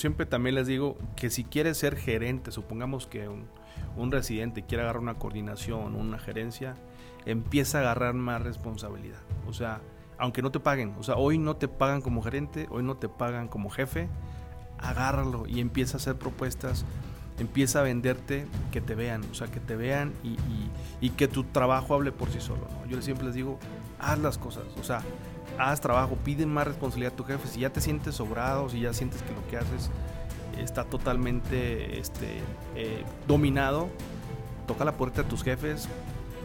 Siempre también les digo que si quieres ser gerente, supongamos que un, un residente quiere agarrar una coordinación, una gerencia, empieza a agarrar más responsabilidad. O sea, aunque no te paguen, o sea, hoy no te pagan como gerente, hoy no te pagan como jefe, agárralo y empieza a hacer propuestas, empieza a venderte que te vean, o sea, que te vean y, que tu trabajo hable por sí solo. Yo siempre les digo, haz las cosas, o sea, haz trabajo, pide más responsabilidad a tu jefe, si ya te sientes sobrado, si ya sientes que lo que haces está totalmente este, eh, dominado, toca la puerta a tus jefes,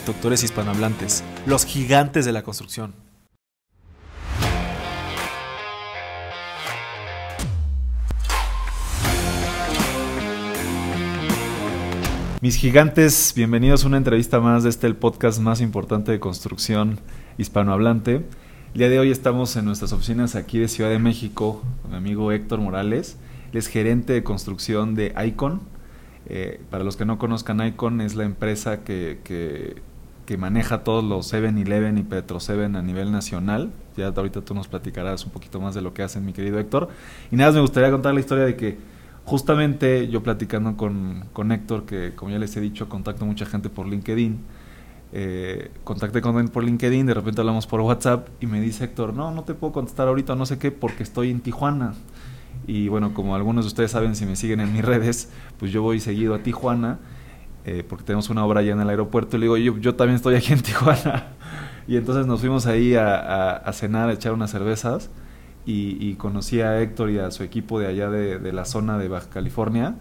constructores hispanohablantes, los gigantes de la construcción. Mis gigantes, bienvenidos a una entrevista más de este el podcast más importante de construcción hispanohablante. El día de hoy estamos en nuestras oficinas aquí de Ciudad de México con mi amigo Héctor Morales. Él es gerente de construcción de Icon. Eh, para los que no conozcan, Icon es la empresa que, que que maneja todos los 7-Eleven y Petro 7 a nivel nacional. Ya ahorita tú nos platicarás un poquito más de lo que hacen, mi querido Héctor. Y nada, me gustaría contar la historia de que justamente yo platicando con, con Héctor, que como ya les he dicho, contacto mucha gente por LinkedIn. Eh, contacté con él por LinkedIn, de repente hablamos por WhatsApp y me dice Héctor, no, no te puedo contestar ahorita, no sé qué, porque estoy en Tijuana. Y bueno, como algunos de ustedes saben, si me siguen en mis redes, pues yo voy seguido a Tijuana eh, porque tenemos una obra allá en el aeropuerto, y le digo, yo, yo también estoy aquí en Tijuana. y entonces nos fuimos ahí a, cenar, a echar unas cervezas, y, conocí a Héctor y a su equipo de allá de, la zona de Baja California.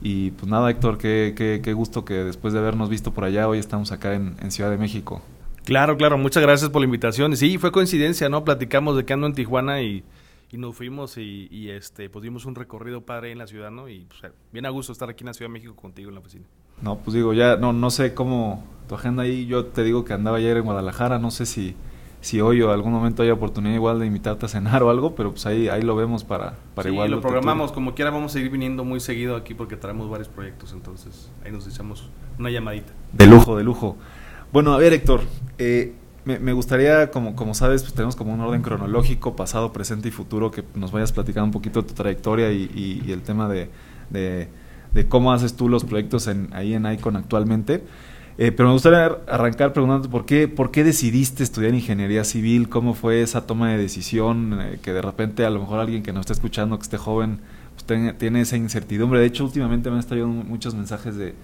Y pues nada, Héctor, qué, qué, qué, gusto que después de habernos visto por allá, hoy estamos acá en, Ciudad de México. Claro, claro, muchas gracias por la invitación. Sí, fue coincidencia, ¿no? Platicamos de que ando en Tijuana y, nos fuimos y, y, este, pues dimos un recorrido padre en la ciudad, ¿no? Y pues, bien a gusto estar aquí en la Ciudad de México contigo en la oficina. No, pues digo, ya no, no sé cómo tu agenda ahí. Yo te digo que andaba ayer en Guadalajara, no sé si, si hoy o algún momento hay oportunidad igual de invitarte a cenar o algo, pero pues ahí, ahí lo vemos para, para sí, igual. lo programamos, como quiera vamos a seguir viniendo muy seguido aquí porque traemos varios proyectos, entonces ahí nos echamos una llamadita. De lujo, de lujo. Bueno, a ver Héctor, eh, me, me, gustaría, como, como sabes, pues tenemos como un orden cronológico, pasado, presente y futuro, que nos vayas platicando un poquito de tu trayectoria y, y el tema de, de de cómo haces tú los proyectos en, ahí en Icon actualmente. Eh, pero me gustaría arrancar preguntando por qué, por qué decidiste estudiar ingeniería civil, cómo fue esa toma de decisión, eh, que de repente a lo mejor alguien que no está escuchando, que esté joven, pues tiene esa incertidumbre. De hecho, últimamente me han estado muchos mensajes de,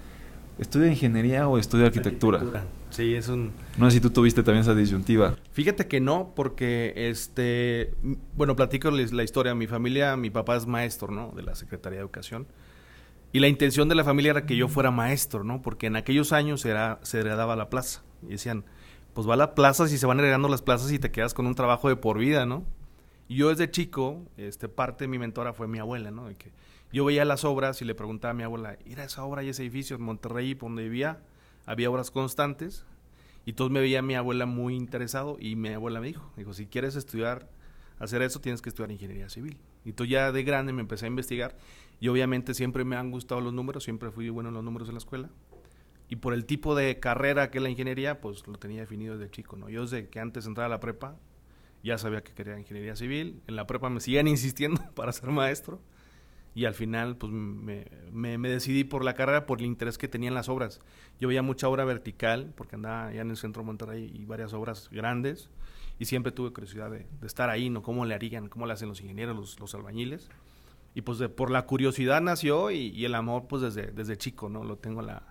¿estudia ingeniería o estudia arquitectura? Sí, es un... No sé si tú tuviste también esa disyuntiva. Fíjate que no, porque, este, bueno, platico la historia. Mi familia, mi papá es maestro, ¿no? De la Secretaría de Educación. Y la intención de la familia era que yo fuera maestro, ¿no? Porque en aquellos años era, se heredaba la plaza. Y decían, pues va a la plaza si se van heredando las plazas y te quedas con un trabajo de por vida, ¿no? Y yo desde chico, este, parte de mi mentora fue mi abuela, ¿no? que yo veía las obras y le preguntaba a mi abuela, ¿era esa obra y ese edificio en Monterrey donde vivía? Había obras constantes. Y todos me veía mi abuela muy interesado y mi abuela me dijo, dijo, si quieres estudiar, hacer eso, tienes que estudiar ingeniería civil. Y tú ya de grande me empecé a investigar y obviamente siempre me han gustado los números, siempre fui bueno en los números en la escuela. Y por el tipo de carrera que es la ingeniería, pues lo tenía definido desde chico, ¿no? Yo desde que antes de entrar a la prepa ya sabía que quería ingeniería civil. En la prepa me siguen insistiendo para ser maestro. Y al final, pues me, me, decidí por la carrera, por el interés que tenía en las obras. Yo veía mucha obra vertical, porque andaba ya en el centro de Monterrey y varias obras grandes. Y siempre tuve curiosidad de, estar ahí, ¿no? ¿Cómo le harían? ¿Cómo le hacen los ingenieros, los, los albañiles? Y pues por la curiosidad nació y, el amor pues desde, desde chico, ¿no? Lo tengo a la,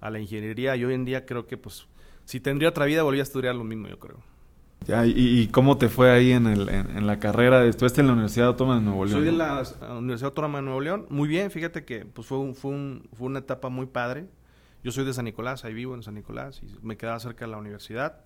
a la ingeniería y hoy en día creo que pues si tendría otra vida volví a estudiar lo mismo, yo creo. Ya, y, cómo te fue ahí en, el, en, la carrera? Estuviste en la Universidad Autónoma de Nuevo León. Soy de la Universidad Autónoma de Nuevo León. Muy bien, fíjate que pues fue, un, fue, un, fue una etapa muy padre. Yo soy de San Nicolás, ahí vivo en San Nicolás y me quedaba cerca de la universidad.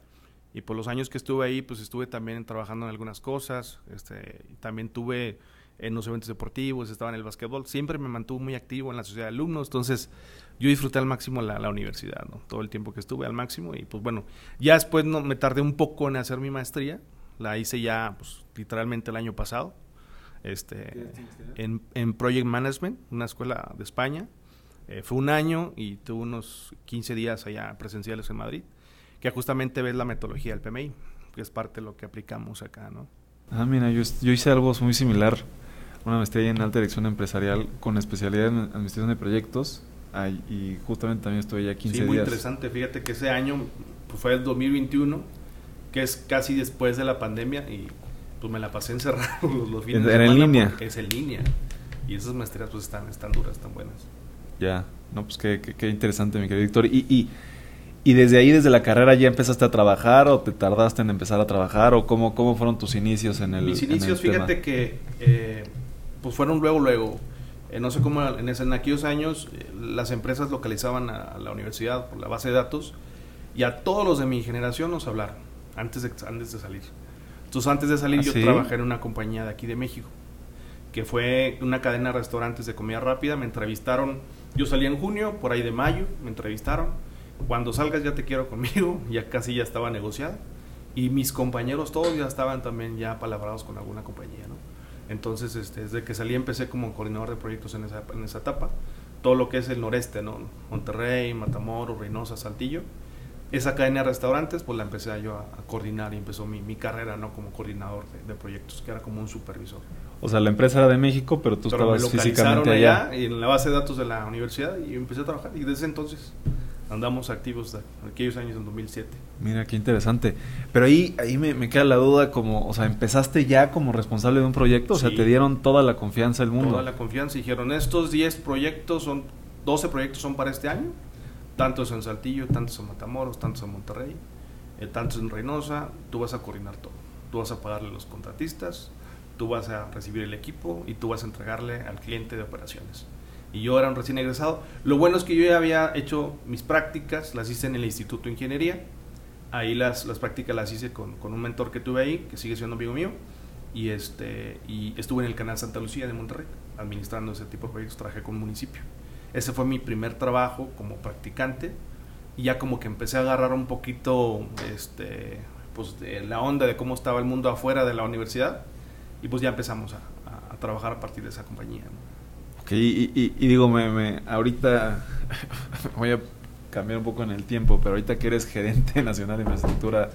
Y por los años que estuve ahí, pues estuve también trabajando en algunas cosas. Este, también tuve en los eventos deportivos, estaba en el básquetbol, siempre me mantuvo muy activo en la sociedad de alumnos, entonces yo disfruté al máximo la, la universidad, ¿no? Todo el tiempo que estuve al máximo y pues bueno, ya después no, me tardé un poco en hacer mi maestría, la hice ya pues literalmente el año pasado, este, en, en Project Management, una escuela de España, eh, fue un año y tuve unos 15 días allá presenciales en Madrid, que justamente ves la metodología del PMI, que es parte de lo que aplicamos acá, ¿no? Ah, mira, yo, yo hice algo muy similar una maestría en alta dirección empresarial con especialidad en administración de proyectos ay, y justamente también estoy ya 15 sí, muy días. interesante. Fíjate que ese año pues, fue el 2021, que es casi después de la pandemia y pues me la pasé encerrado los, los fines ¿Era de en línea? Es en línea. Y esas maestrías pues están, están duras, están buenas. Ya, no, pues qué, qué, qué interesante, mi querido Víctor. Y, y, y, desde ahí, desde la carrera, ya empezaste a trabajar o te tardaste en empezar a trabajar o cómo, cómo fueron tus inicios en el Mis inicios, fíjate tema? que eh, pues fueron luego, luego. Eh, no sé cómo en, ese, en aquellos años eh, las empresas localizaban a, a, la universidad por la base de datos y a todos los de mi generación nos hablaron antes de, antes de salir. Entonces antes de salir ¿Ah, yo sí? trabajé en una compañía de aquí de México, que fue una cadena de restaurantes de comida rápida. Me entrevistaron, yo salí en junio, por ahí de mayo, me entrevistaron. Cuando salgas ya te quiero conmigo, ya casi ya estaba negociado. Y mis compañeros todos ya estaban también ya palabrados con alguna compañía, ¿no? Entonces, este, desde que salí empecé como coordinador de proyectos en esa, en esa etapa. Todo lo que es el noreste, ¿no? Monterrey, Matamoros, Reynosa, Saltillo. Esa cadena de restaurantes, pues la empecé yo a, a coordinar y empezó mi, mi, carrera, ¿no? Como coordinador de, de, proyectos, que era como un supervisor. O sea, la empresa era de México, pero tú pero estabas físicamente allá. allá. En la base de datos de la universidad y empecé a trabajar. Y desde entonces andamos activos de aquellos años en 2007. Mira, qué interesante. Pero ahí, ahí me, me, queda la duda como, o sea, empezaste ya como responsable de un proyecto, o sea, te dieron toda la confianza del mundo. Toda la confianza, dijeron, estos 10 proyectos son, 12 proyectos son para este año, tantos en Saltillo, tantos en Matamoros, tantos en Monterrey, eh, tantos en Reynosa, tú vas a coordinar todo, tú vas a pagarle a los contratistas, tú vas a recibir el equipo y tú vas a entregarle al cliente de operaciones y yo era un recién egresado. Lo bueno es que yo ya había hecho mis prácticas, las hice en el Instituto de Ingeniería. Ahí las, las prácticas las hice con, con, un mentor que tuve ahí, que sigue siendo amigo mío. Y, este, y estuve en el canal Santa Lucía de Monterrey, administrando ese tipo de proyectos, trabajé con un municipio. Ese fue mi primer trabajo como practicante. Y ya como que empecé a agarrar un poquito este, pues de la onda de cómo estaba el mundo afuera de la universidad. Y pues ya empezamos a, a, a trabajar a partir de esa compañía. ¿no? Okay, y, digo, me, ahorita voy a cambiar un poco en el tiempo, pero ahorita que eres gerente nacional de infraestructura,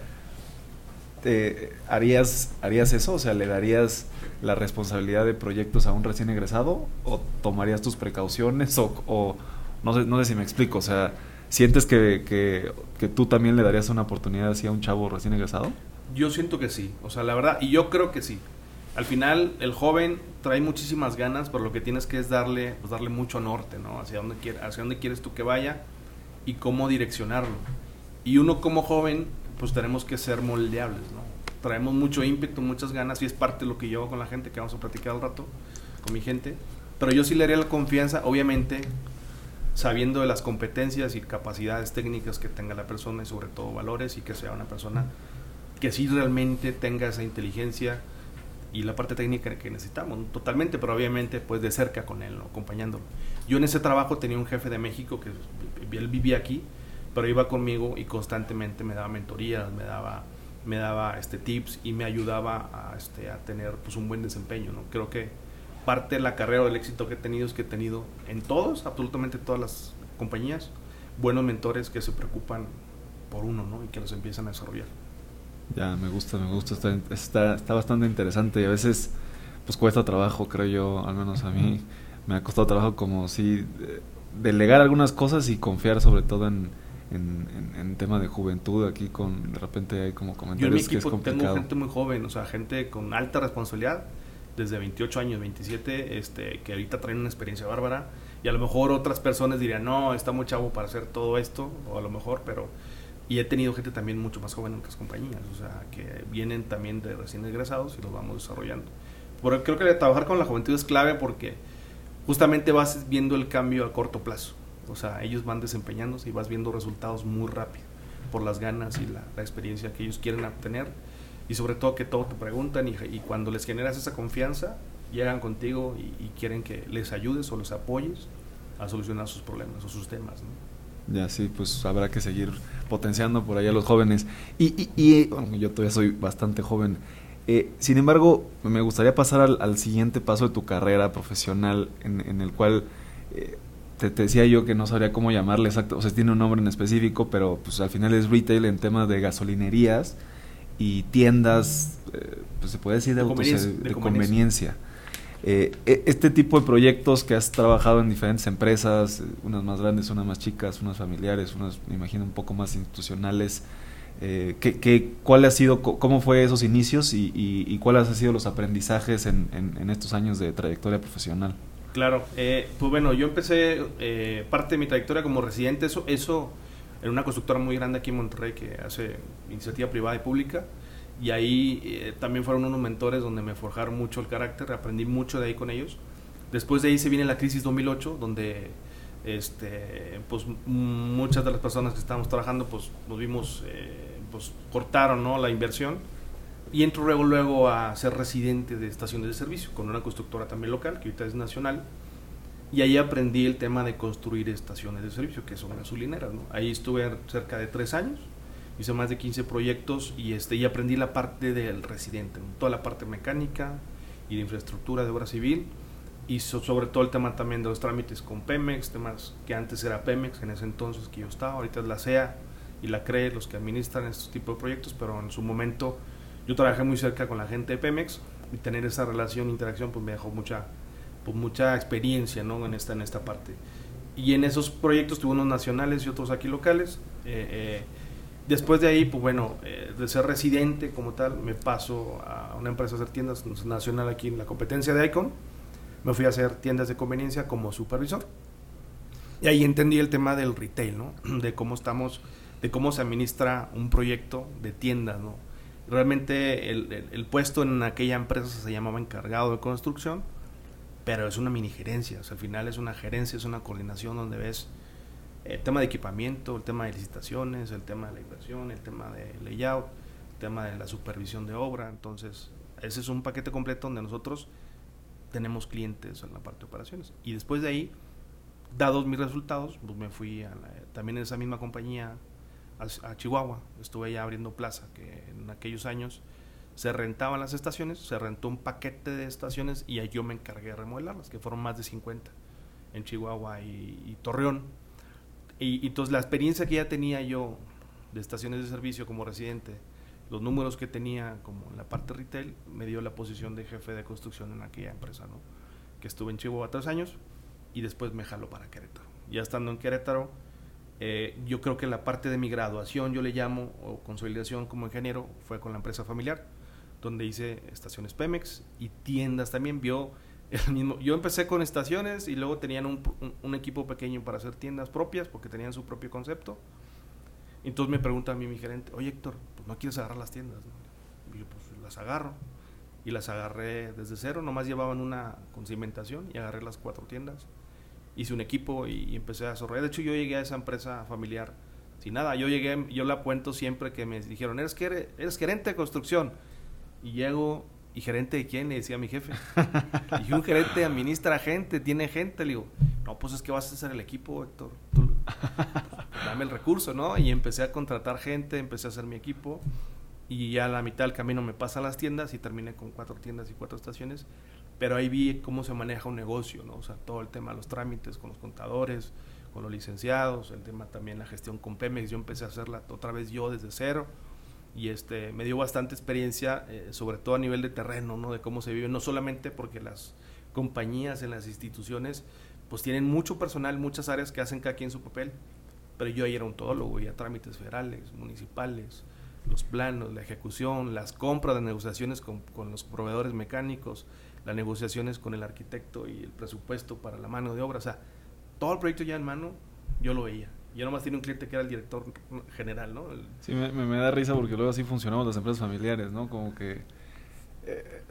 ¿te, harías, ¿harías eso? O sea, ¿le darías la responsabilidad de proyectos a un recién egresado? ¿O tomarías tus precauciones? ¿O, o no, sé, no sé si me explico? O sea, ¿sientes que, que, que tú también le darías una oportunidad así a un chavo recién egresado? Yo siento que sí, o sea, la verdad, y yo creo que sí al final el joven trae muchísimas ganas, pero lo que tienes que es darle, pues darle mucho norte, ¿no? Hacia dónde, quiere, hacia dónde quieres tú que vaya y cómo direccionarlo. Y uno como joven, pues tenemos que ser moldeables, ¿no? Traemos mucho ímpetu, muchas ganas y es parte de lo que yo con la gente, que vamos a platicar al rato, con mi gente. Pero yo sí le haría la confianza, obviamente, sabiendo de las competencias y capacidades técnicas que tenga la persona y sobre todo valores y que sea una persona que sí realmente tenga esa inteligencia, y la parte técnica que necesitamos, totalmente, pero obviamente pues de cerca con él, ¿no? acompañándolo. Yo en ese trabajo tenía un jefe de México que él vivía aquí, pero iba conmigo y constantemente me daba mentorías, me daba, me daba este, tips y me ayudaba a, este, a tener pues, un buen desempeño. ¿no? Creo que parte de la carrera o del éxito que he tenido es que he tenido en todos, absolutamente todas las compañías, buenos mentores que se preocupan por uno ¿no? y que los empiezan a desarrollar. Ya, me gusta, me gusta, está, está, está bastante interesante y a veces pues cuesta trabajo, creo yo, al menos a mí. Me ha costado trabajo como si delegar algunas cosas y confiar sobre todo en, en, en, en tema de juventud. Aquí con de repente hay como comentarios yo en mi que es complicado. tengo gente muy joven, o sea, gente con alta responsabilidad desde 28 años, 27, este, que ahorita traen una experiencia bárbara. Y a lo mejor otras personas dirían, no, está muy chavo para hacer todo esto, o a lo mejor, pero y he tenido gente también mucho más joven en otras compañías, o sea, que vienen también de recién egresados y los vamos desarrollando. Pero creo que trabajar con la juventud es clave porque justamente vas viendo el cambio a corto plazo. O sea, ellos van desempeñándose y vas viendo resultados muy rápido por las ganas y la, experiencia que ellos quieren obtener. Y sobre todo que todo te preguntan y, y, cuando les generas esa confianza, llegan contigo y, quieren que les ayudes o los apoyes a solucionar sus problemas o sus temas. Ya sí, pues habrá que seguir potenciando por allá a los jóvenes. Y, y, bueno, yo todavía soy bastante joven. Eh, sin embargo, me gustaría pasar al, siguiente paso de tu carrera profesional, en, el cual eh, te, decía yo que no sabría cómo llamarle exacto, o sea, tiene un nombre en específico, pero pues al final es retail en temas de gasolinerías y tiendas, eh, pues se puede decir de, de, conveniencia. E, este tipo de proyectos que has trabajado en diferentes empresas, unas más grandes, unas más chicas, unas familiares, unas, me imagino, un poco más institucionales, eh, ¿qué, cuál ha sido, cómo fue esos inicios y, y, cuáles han sido los aprendizajes en, en, estos años de trayectoria profesional? Claro, eh, pues bueno, yo empecé eh, parte de mi trayectoria como residente, eso, eso en una constructora muy grande aquí en Monterrey que hace iniciativa privada y pública. Y ahí eh, también fueron unos mentores donde me forjaron mucho el carácter, aprendí mucho de ahí con ellos. Después de ahí se viene la crisis 2008, donde este, pues, muchas de las personas que estábamos trabajando pues, nos vimos pues cortaron ¿no? la inversión y entro luego, luego a ser residente de estaciones de servicio con una constructora también local, que ahorita es nacional, y ahí aprendí el tema de construir estaciones de servicio, que son gasolineras. ¿no? Ahí estuve cerca de tres años, hice más de 15 proyectos y, este, y aprendí la parte del residente, toda la parte mecánica y de infraestructura de obra civil, y sobre todo el tema también de los trámites con Pemex, temas que antes era Pemex, en ese entonces que yo estaba, ahorita es la CEA, y la CRE, los que administran estos tipos de proyectos, pero en su momento yo trabajé muy cerca con la gente de Pemex y tener esa relación, interacción, pues me dejó mucha, pues mucha experiencia ¿no? en, esta, en esta parte. Y en esos proyectos tuve unos nacionales y otros aquí locales. Eh, eh, después de ahí, pues bueno, eh, de ser residente como tal, me paso a una empresa a hacer tiendas nacional aquí en la competencia de ICON. Me fui a hacer tiendas de conveniencia como supervisor. Y ahí entendí el tema del retail, ¿no? De cómo estamos de cómo se administra un proyecto de tienda, ¿no? Realmente el, puesto en aquella empresa se llamaba encargado de construcción, pero es una mini gerencia, o sea, al final es una gerencia, es una coordinación donde ves el tema de equipamiento, el tema de licitaciones, el tema de la inversión, el tema de layout, el tema de la supervisión de obra, entonces ese es un paquete completo donde nosotros tenemos clientes en la parte de operaciones. Y después de ahí, dados mis resultados, pues me fui a también en esa misma compañía a, Chihuahua. Estuve ya abriendo plaza, que en aquellos años se rentaban las estaciones, se rentó un paquete de estaciones y ahí yo me encargué de remodelarlas, que fueron más de 50 en Chihuahua y, Torreón. Y, entonces la experiencia que ya tenía yo de estaciones de servicio como residente, los números que tenía como en la parte retail, me dio la posición de jefe de construcción en aquella empresa, ¿no? Que estuve en Chihuahua tres años y después me jaló para Querétaro. Ya estando en Querétaro, eh, yo creo que la parte de mi graduación, yo le llamo, o consolidación como ingeniero, fue con la empresa familiar, donde hice estaciones Pemex y tiendas también. Vio el mismo. Yo empecé con estaciones y luego tenían un, equipo pequeño para hacer tiendas propias porque tenían su propio concepto. Entonces me pregunta a mí mi gerente, oye Héctor, pues no quieres agarrar las tiendas. Y yo pues las agarro. Y las agarré desde cero, nomás llevaban una con cimentación y agarré las cuatro tiendas hice un equipo y, empecé a desarrollar. De hecho, yo llegué a esa empresa familiar sin nada. Yo llegué, yo la cuento siempre que me dijeron, eres, eres gerente de construcción. Y llego, ¿y gerente de quién? Le decía mi jefe. y un gerente administra gente, tiene gente. Le digo, no, pues es que vas a hacer el equipo, Héctor. dame el recurso, ¿no? Y empecé a contratar gente, empecé a hacer mi equipo. Y ya a la mitad del camino me pasan las tiendas y terminé con cuatro tiendas y cuatro estaciones pero ahí vi cómo se maneja un negocio, ¿no? O sea, todo el tema de los trámites con los contadores, con los licenciados, el tema también la gestión con Pemex, yo empecé a hacerla otra vez yo desde cero y este me dio bastante experiencia, eh, sobre todo a nivel de terreno, ¿no? De cómo se vive, no solamente porque las compañías en las instituciones pues tienen mucho personal, muchas áreas que hacen cada quien su papel, pero yo ahí era un todólogo, a trámites federales, municipales, los planos, la ejecución, las compras de negociaciones con, con los proveedores mecánicos, las negociaciones con el arquitecto y el presupuesto para la mano de obra. O sea, todo el proyecto ya en mano, yo lo veía. Yo nomás tenía un cliente que era el director general, ¿no? Sí, me, da risa porque luego así funcionamos las empresas familiares, ¿no? Como que... Eh,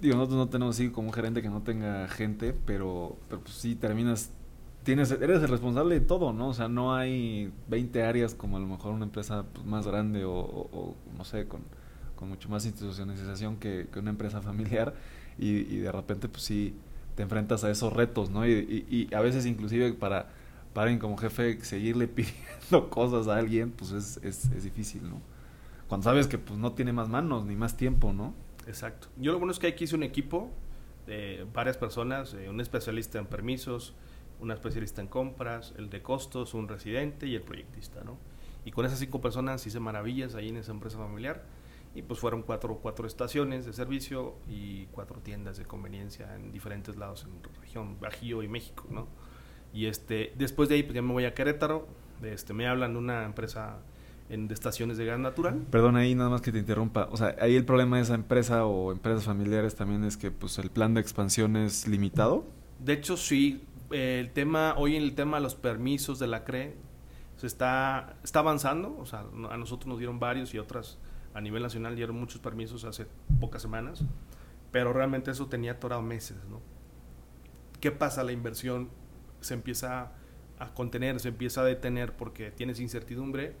digo, nosotros no tenemos así como un gerente que no tenga gente, pero, pero pues sí terminas... Tienes, eres el responsable de todo, ¿no? O sea, no hay 20 áreas como a lo mejor una empresa pues, más grande o, no sé, con, con mucho más institucionalización que, que una empresa familiar y, de repente pues sí te enfrentas a esos retos, ¿no? Y, y, a veces inclusive para alguien como jefe seguirle pidiendo cosas a alguien, pues es, es, es difícil, ¿no? Cuando sabes que pues no tiene más manos ni más tiempo, ¿no? Exacto. Yo lo bueno es que aquí hice un equipo de varias personas, eh, un especialista en permisos, una especialista en compras, el de costos, un residente y el proyectista, ¿no? Y con esas cinco personas hice maravillas ahí en esa empresa familiar y pues fueron cuatro, cuatro estaciones de servicio y cuatro tiendas de conveniencia en diferentes lados en la región, Bajío y México, ¿no? Y este, después de ahí pues ya me voy a Querétaro, este, me hablan de una empresa en, de estaciones de gas natural. Perdón, ahí nada más que te interrumpa. O sea, ahí el problema de esa empresa o empresas familiares también es que pues el plan de expansión es limitado. De hecho, sí. el tema, hoy en el tema de los permisos de la CRE se está, está avanzando. O sea, a nosotros nos dieron varios y otras a nivel nacional dieron muchos permisos hace pocas semanas. Pero realmente eso tenía atorado meses, ¿no? ¿Qué pasa? La inversión se empieza a contener, se empieza a detener porque tienes incertidumbre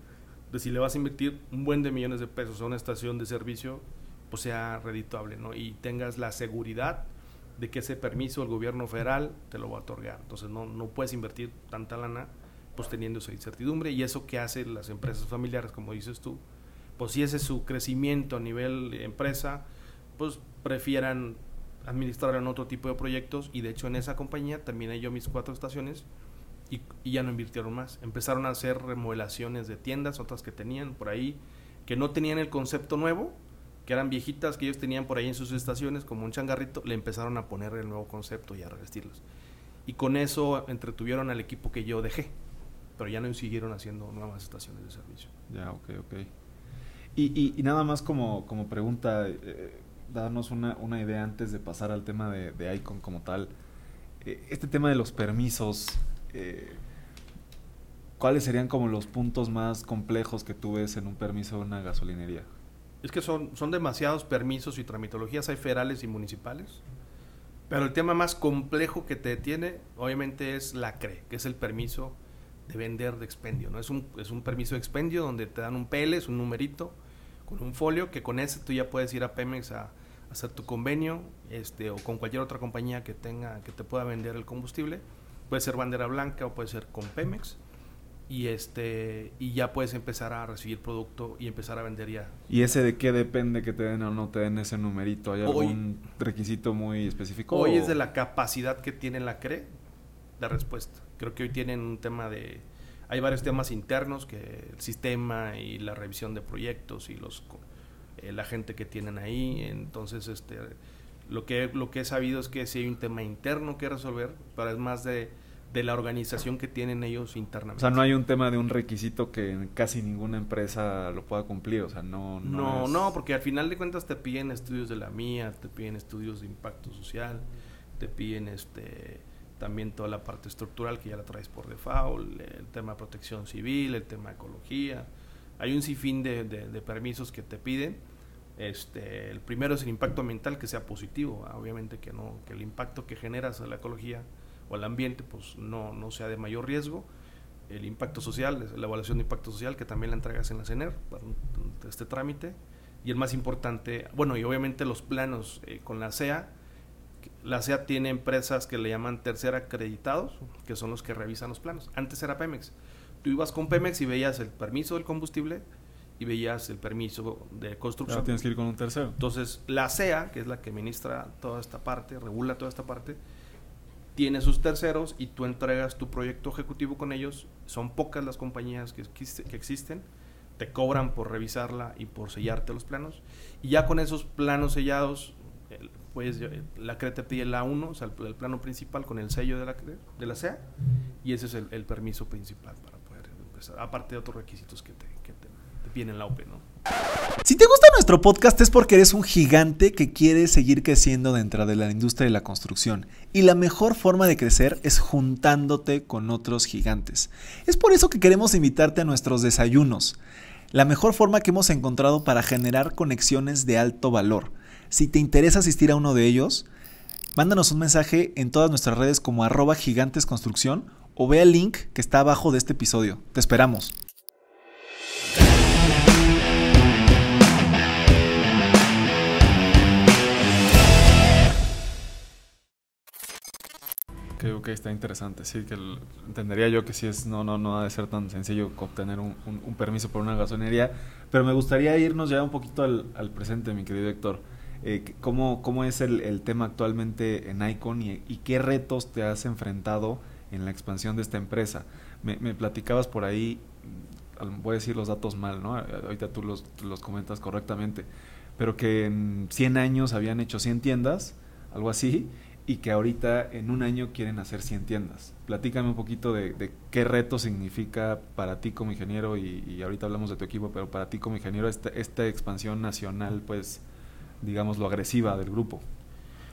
de si le vas a invertir un buen de millones de pesos a una estación de servicio, pues sea redituable, ¿no? Y tengas la seguridad de que ese permiso el gobierno federal te lo va a otorgar. Entonces no, no puedes invertir tanta lana pues teniendo esa incertidumbre y eso que hacen las empresas familiares, como dices tú, pues si ese es su crecimiento a nivel empresa, pues prefieran administrar en otro tipo de proyectos y de hecho en esa compañía también yo mis cuatro estaciones y, ya no invirtieron más. Empezaron a hacer remodelaciones de tiendas, otras que tenían por ahí, que no tenían el concepto nuevo, que eran viejitas que ellos tenían por ahí en sus estaciones, como un changarrito, le empezaron a poner el nuevo concepto y a revestirlos. Y con eso entretuvieron al equipo que yo dejé, pero ya no siguieron haciendo nuevas estaciones de servicio. Ya, ok, ok. Y, y, nada más como, como pregunta, eh, darnos una, una, idea antes de pasar al tema de, ICON como tal. Eh, este tema de los permisos, eh, ¿cuáles serían como los puntos más complejos que tú ves en un permiso de una gasolinería? Es que son, son demasiados permisos y tramitologías, hay federales y municipales. Pero el tema más complejo que te detiene, obviamente, es la CRE, que es el permiso de vender de expendio. ¿no? Es, un, es un permiso de expendio donde te dan un PL, es un numerito, con un folio, que con ese tú ya puedes ir a Pemex a, hacer tu convenio este, o con cualquier otra compañía que, tenga, que te pueda vender el combustible puede ser bandera blanca o puede ser con Pemex y este y ya puedes empezar a recibir producto y empezar a vender ya. ¿Y ese de qué depende que te den o no te den ese numerito? ¿Hay algún requisito muy específico? Hoy es de la capacidad que tiene la CRE de respuesta. Creo que hoy tienen un tema de hay varios temas internos que el sistema y la revisión de proyectos y los eh, la gente que tienen ahí, entonces este lo que, lo que he sabido es que si hay un tema interno que resolver, pero es más de, la organización que tienen ellos internamente. O sea, no hay un tema de un requisito que casi ninguna empresa lo pueda cumplir, o sea, no... No, no, porque al final de cuentas te piden estudios de la mía, te piden estudios de impacto social, te piden este también toda la parte estructural que ya la traes por default, el tema de protección civil, el tema de ecología. Hay un sinfín de, de permisos que te piden este, el primero es el impacto ambiental que sea positivo, obviamente que no, que el impacto que generas a la ecología o al ambiente pues no, no sea de mayor riesgo. El impacto social, la evaluación de impacto social que también la entregas en la CENER para este trámite. Y el más importante, bueno, y obviamente los planos eh, con la CEA. La CEA tiene empresas que le llaman tercera acreditados, que son los que revisan los planos. Antes era Pemex. Tú ibas con Pemex y veías el permiso del combustible, y veías el permiso de construcción. tienes que ir con un tercero. Entonces, la CEA, que es la que administra toda esta parte, regula toda esta parte, tiene sus terceros y tú entregas tu proyecto ejecutivo con ellos. Son pocas las compañías que, que existen. Te cobran por revisarla y por sellarte los planos. Y ya con esos planos sellados, pues la CRE te pide la 1, o sea, el, plano principal con el sello de la, de la CEA, y ese es el, permiso principal para poder empezar, aparte de otros requisitos que te, que te en la. Si te gusta nuestro podcast es porque eres un gigante que quiere seguir creciendo dentro de la industria de la construcción. Y la mejor forma de crecer es juntándote con otros gigantes. Es por eso que queremos invitarte a nuestros desayunos. La mejor forma que hemos encontrado para generar conexiones de alto valor. Si te interesa asistir a uno de ellos, mándanos un mensaje en todas nuestras redes como arroba gigantesconstrucción o ve el link que está abajo de este episodio. Te esperamos. Ok, está interesante. Sí, que entendería yo que sí es, no, no, no ha de ser tan sencillo obtener un, permiso por una gasolinería. Pero me gustaría irnos ya un poquito al, presente, mi querido Héctor. Eh, ¿cómo, ¿Cómo es el, tema actualmente en Icon y, qué retos te has enfrentado en la expansión de esta empresa? Me, platicabas por ahí, voy a decir los datos mal, ¿no? Ahorita tú los, los comentas correctamente, pero que en 100 años habían hecho 100 tiendas, algo así, y que ahorita en un año quieren hacer 100 tiendas. Platícame un poquito de, qué reto significa para ti como ingeniero y, ahorita hablamos de tu equipo, pero para ti como ingeniero esta, esta expansión nacional, pues digamos lo agresiva del grupo.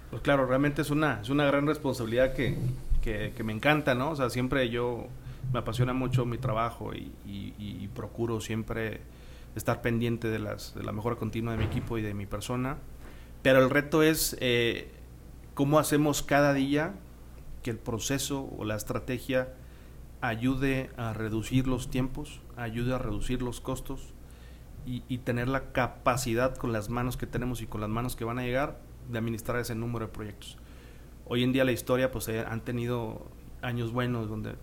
Pues claro, realmente es una, es una gran responsabilidad que, que, me encanta, ¿no? O sea, siempre yo me apasiona mucho mi trabajo y, procuro siempre estar pendiente de, las, de la mejora continua de mi equipo y de mi persona. Pero el reto es... Eh, cómo hacemos cada día que el proceso o la estrategia ayude a reducir los tiempos, ayude a reducir los costos y, tener la capacidad con las manos que tenemos y con las manos que van a llegar de administrar ese número de proyectos. Hoy en día la historia pues eh, han tenido años buenos donde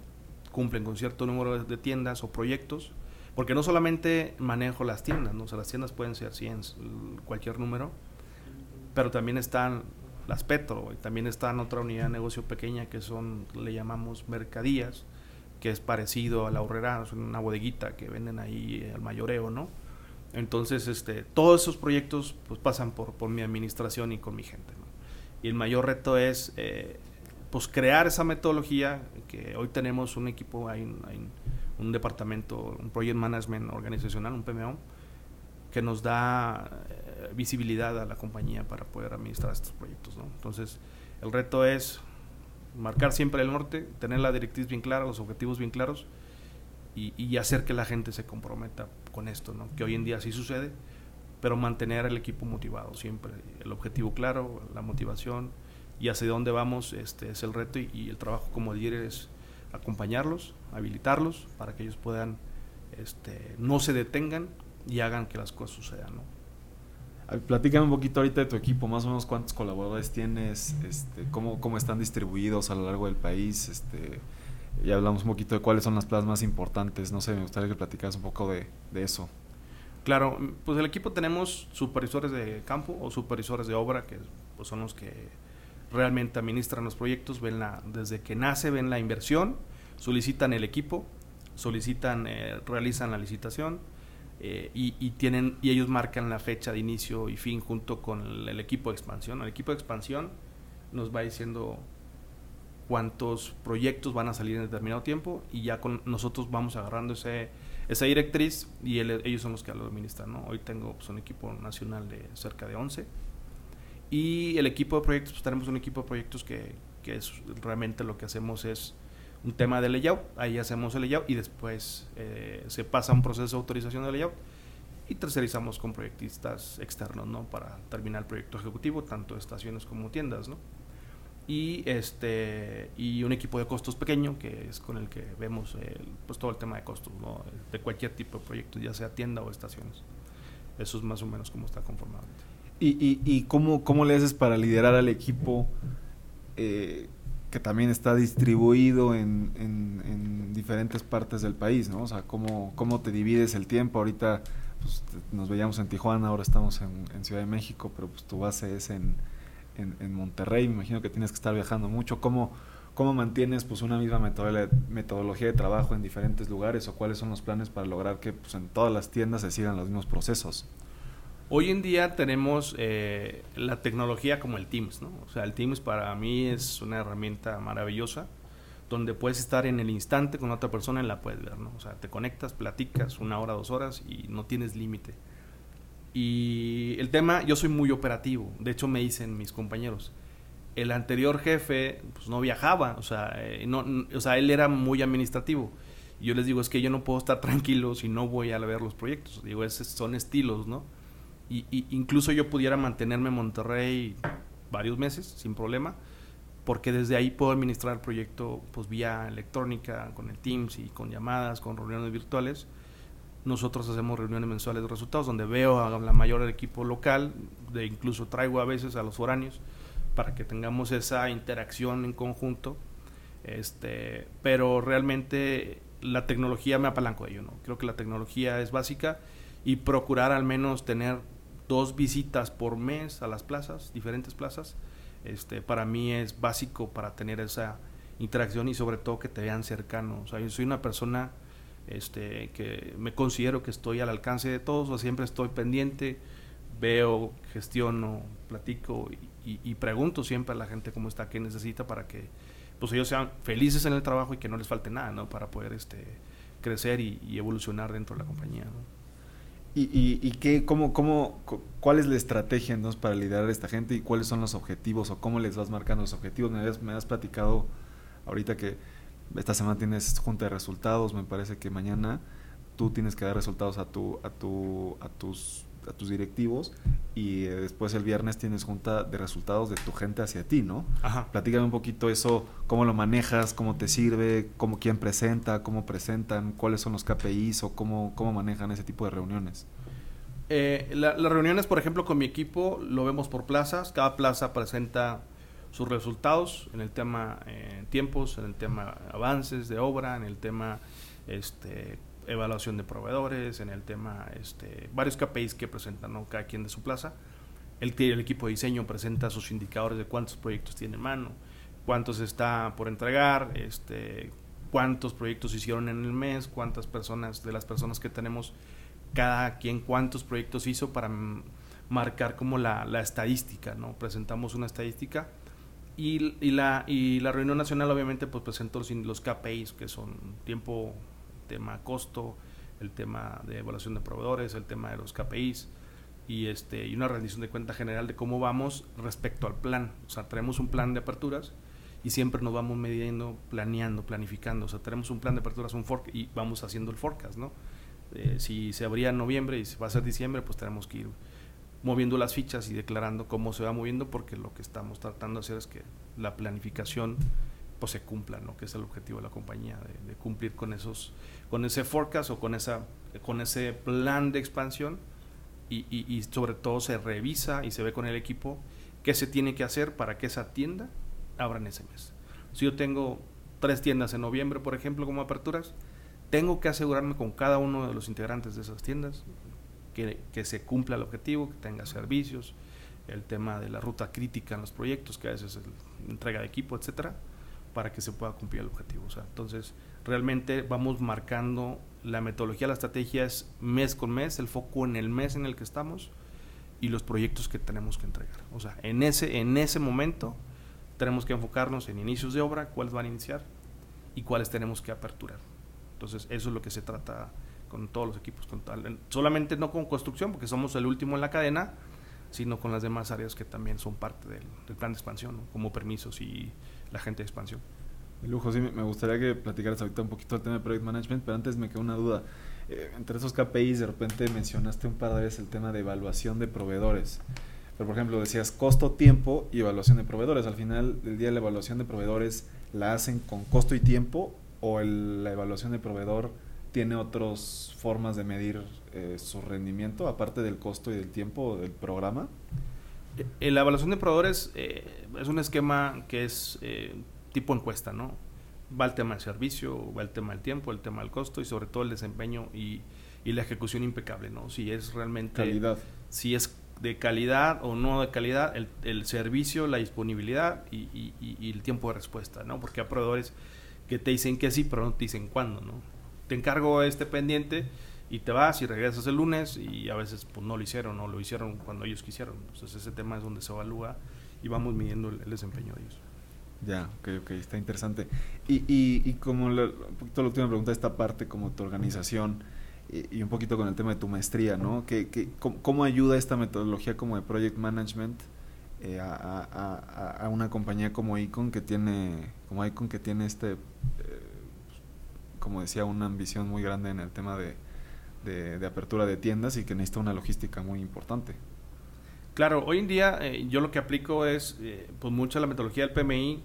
cumplen con cierto número de tiendas o proyectos, porque no solamente manejo las tiendas, ¿no? o sea, las tiendas pueden ser 100, cualquier número, pero también están las Petro. Y también está en otra unidad de negocio pequeña que son, le llamamos mercadías, que es parecido a la horrera, es una bodeguita que venden ahí al mayoreo, ¿no? Entonces, este, todos esos proyectos pues pasan por, por mi administración y con mi gente, Y el mayor reto es, eh, pues crear esa metodología, que hoy tenemos un equipo, hay, hay un departamento, un Project Management organizacional, un PMO, que nos da eh, visibilidad a la compañía para poder administrar estos proyectos. ¿no? Entonces, el reto es marcar siempre el norte, tener la directriz bien clara, los objetivos bien claros y, hacer que la gente se comprometa con esto, ¿no? que hoy en día sí sucede, pero mantener el equipo motivado siempre, el objetivo claro, la motivación y hacia dónde vamos este es el reto y, y el trabajo como líder es acompañarlos, habilitarlos para que ellos puedan, este, no se detengan, y hagan que las cosas sucedan, ¿no? Platícame un poquito ahorita de tu equipo, más o menos cuántos colaboradores tienes, este, cómo, cómo están distribuidos a lo largo del país, este, ya hablamos un poquito de cuáles son las plazas más importantes, no sé, me gustaría que platicaras un poco de, eso. Claro, pues el equipo tenemos supervisores de campo o supervisores de obra, que pues son los que realmente administran los proyectos, ven la, desde que nace ven la inversión, solicitan el equipo, solicitan, eh, realizan la licitación, eh, y, tienen, y ellos marcan la fecha de inicio y fin junto con el, equipo de expansión. El equipo de expansión nos va diciendo cuántos proyectos van a salir en determinado tiempo y ya con nosotros vamos agarrando ese, esa directriz y ellos son los que lo administran. ¿no? Hoy tengo pues, un equipo nacional de cerca de 11 y el equipo de proyectos, pues tenemos un equipo de proyectos que, que es realmente lo que hacemos es un tema de layout, ahí hacemos el layout y después eh, se pasa un proceso de autorización de layout y tercerizamos con proyectistas externos, ¿no? Para terminar el proyecto ejecutivo, tanto estaciones como tiendas, ¿no? Y, este, y un equipo de costos pequeño, que es con el que vemos pues todo el tema de costos, ¿no? De cualquier tipo de proyecto, ya sea tienda o estaciones. Eso es más o menos como está conformado. ¿Y, y, y cómo, cómo le haces para liderar al equipo? Eh, que también está distribuido en, en, diferentes partes del país, ¿no? O sea, cómo, cómo te divides el tiempo. Ahorita pues, nos veíamos en Tijuana, ahora estamos en, Ciudad de México, pero pues tu base es en, en, Monterrey. Me imagino que tienes que estar viajando mucho. ¿Cómo, cómo mantienes pues una misma metodología de trabajo en diferentes lugares o cuáles son los planes para lograr que pues, en todas las tiendas se sigan los mismos procesos? Hoy en día tenemos eh, la tecnología como el Teams, ¿no? O sea, el Teams para mí es una herramienta maravillosa donde puedes estar en el instante con otra persona y la puedes ver, ¿no? O sea, te conectas, platicas una hora, dos horas y no tienes límite. Y el tema, yo soy muy operativo, de hecho me dicen mis compañeros, el anterior jefe pues no viajaba, o sea, eh, no, o sea, él era muy administrativo. Y yo les digo, es que yo no puedo estar tranquilo si no voy a ver los proyectos. Digo, esos son estilos, ¿no? Y, incluso yo pudiera mantenerme en Monterrey varios meses sin problema, porque desde ahí puedo administrar el proyecto pues vía electrónica, con el Teams y con llamadas, con reuniones virtuales. Nosotros hacemos reuniones mensuales de resultados donde veo a la mayor del equipo local, de incluso traigo a veces a los foráneos para que tengamos esa interacción en conjunto Este, pero realmente la tecnología me apalanco de ello, ¿no? Creo que la tecnología es básica y procurar al menos tener dos visitas por mes a las plazas, diferentes plazas, este, para mí es básico para tener esa interacción y sobre todo que te vean cercano. O sea, yo soy una persona este, que me considero que estoy al alcance de todos, o siempre estoy pendiente, veo, gestiono, platico y, pregunto siempre a la gente cómo está, qué necesita para que pues ellos sean felices en el trabajo y que no les falte nada, ¿no? Para poder este, crecer y, evolucionar dentro de la compañía, ¿Y, y, qué, cómo, cómo, cuál es la estrategia entonces para liderar a esta gente y cuáles son los objetivos o cómo les vas marcando los objetivos? Me has, me has platicado ahorita que esta semana tienes junta de resultados, me parece que mañana tú tienes que dar resultados a, tu, a, tu, a, tus, a tus directivos y eh, después el viernes tienes junta de resultados de tu gente hacia ti, ¿no? Ajá. Platícame un poquito eso, cómo lo manejas, cómo te sirve, cómo quién presenta, cómo presentan, cuáles son los KPIs o cómo, cómo manejan ese tipo de reuniones. Eh, las reuniones, por ejemplo, con mi equipo lo vemos por plazas, cada plaza presenta sus resultados en el tema eh, tiempos, en el tema avances de obra, en el tema este, evaluación de proveedores, en el tema este, varios KPIs que presentan cada quien de su plaza. El, el equipo de diseño presenta sus indicadores de cuántos proyectos tiene en mano, cuántos está por entregar, este, cuántos proyectos hicieron en el mes, cuántas personas, de las personas que tenemos, cada quien cuántos proyectos hizo para marcar como la, la estadística, ¿no? Presentamos una estadística y, y, la, y la reunión nacional obviamente pues presentó los, los KPIs, que son tiempo, tema costo, el tema de evaluación de proveedores, el tema de los KPIs y, este, y una rendición de cuenta general de cómo vamos respecto al plan. O sea, tenemos un plan de aperturas y siempre nos vamos midiendo, planeando, planificando. O sea, tenemos un plan de aperturas, un fork y vamos haciendo el forecast, ¿no? Eh, si se abría en noviembre y se va a ser diciembre, pues tenemos que ir moviendo las fichas y declarando cómo se va moviendo, porque lo que estamos tratando de hacer es que la planificación pues se cumpla, ¿no? que es el objetivo de la compañía, de, cumplir con esos, con ese forecast o con esa, con ese plan de expansión y, sobre todo se revisa y se ve con el equipo qué se tiene que hacer para que esa tienda abra en ese mes. Si yo tengo tres tiendas en noviembre, por ejemplo, como aperturas, tengo que asegurarme con cada uno de los integrantes de esas tiendas que, se cumpla el objetivo, que tenga servicios, el tema de la ruta crítica en los proyectos, que a veces es entrega de equipo, etcétera, para que se pueda cumplir el objetivo. O sea, entonces, realmente vamos marcando la metodología, la estrategia es mes con mes, el foco en el mes en el que estamos y los proyectos que tenemos que entregar. O sea, en ese, en ese momento tenemos que enfocarnos en inicios de obra, cuáles van a iniciar y cuáles tenemos que aperturar. Entonces, eso es lo que se trata con todos los equipos, con tal, solamente no con construcción, porque somos el último en la cadena, sino con las demás áreas que también son parte del, plan de expansión, como permisos y la gente de expansión. De lujo, sí, me gustaría que platicaras ahorita un poquito el tema de Project Management, pero antes me quedó una duda. Eh, entre esos KPIs, de repente mencionaste un par de veces el tema de evaluación de proveedores. Pero, por ejemplo, decías costo, tiempo y evaluación de proveedores. Al final del día, la evaluación de proveedores la hacen con costo y tiempo o la evaluación de proveedor tiene otras formas de medir eh, su rendimiento, aparte del costo y del tiempo del programa? Eh, la evaluación de proveedores eh, es un esquema que es tipo encuesta, ¿no? Va el tema del servicio, va el tema del tiempo, el tema del costo y sobre todo el desempeño y, la ejecución impecable, ¿no? Si es realmente... Calidad. Si es de calidad o no de calidad, el, servicio, la disponibilidad y, y, el tiempo de respuesta, ¿no? Porque hay proveedores que te dicen que sí, pero no te dicen cuándo, ¿no? te encargo este pendiente y te vas y regresas el lunes y a veces pues no lo hicieron o lo hicieron cuando ellos quisieron. Entonces ese tema es donde se evalúa y vamos midiendo el, desempeño de ellos. Ya, ok, ok, está interesante. Y, y, y como un poquito la última pregunta esta parte, como tu organización y, un poquito con el tema de tu maestría, ¿no? ¿Qué, qué, cómo, ayuda esta metodología como de Project Management eh, a, a, a, una compañía como Icon que tiene, como Icon que tiene este... Eh, como decía, una ambición muy grande en el tema de, de, apertura de tiendas y que necesita una logística muy importante. Claro, hoy en día eh, yo lo que aplico es eh, pues mucha la metodología del PMI, eh,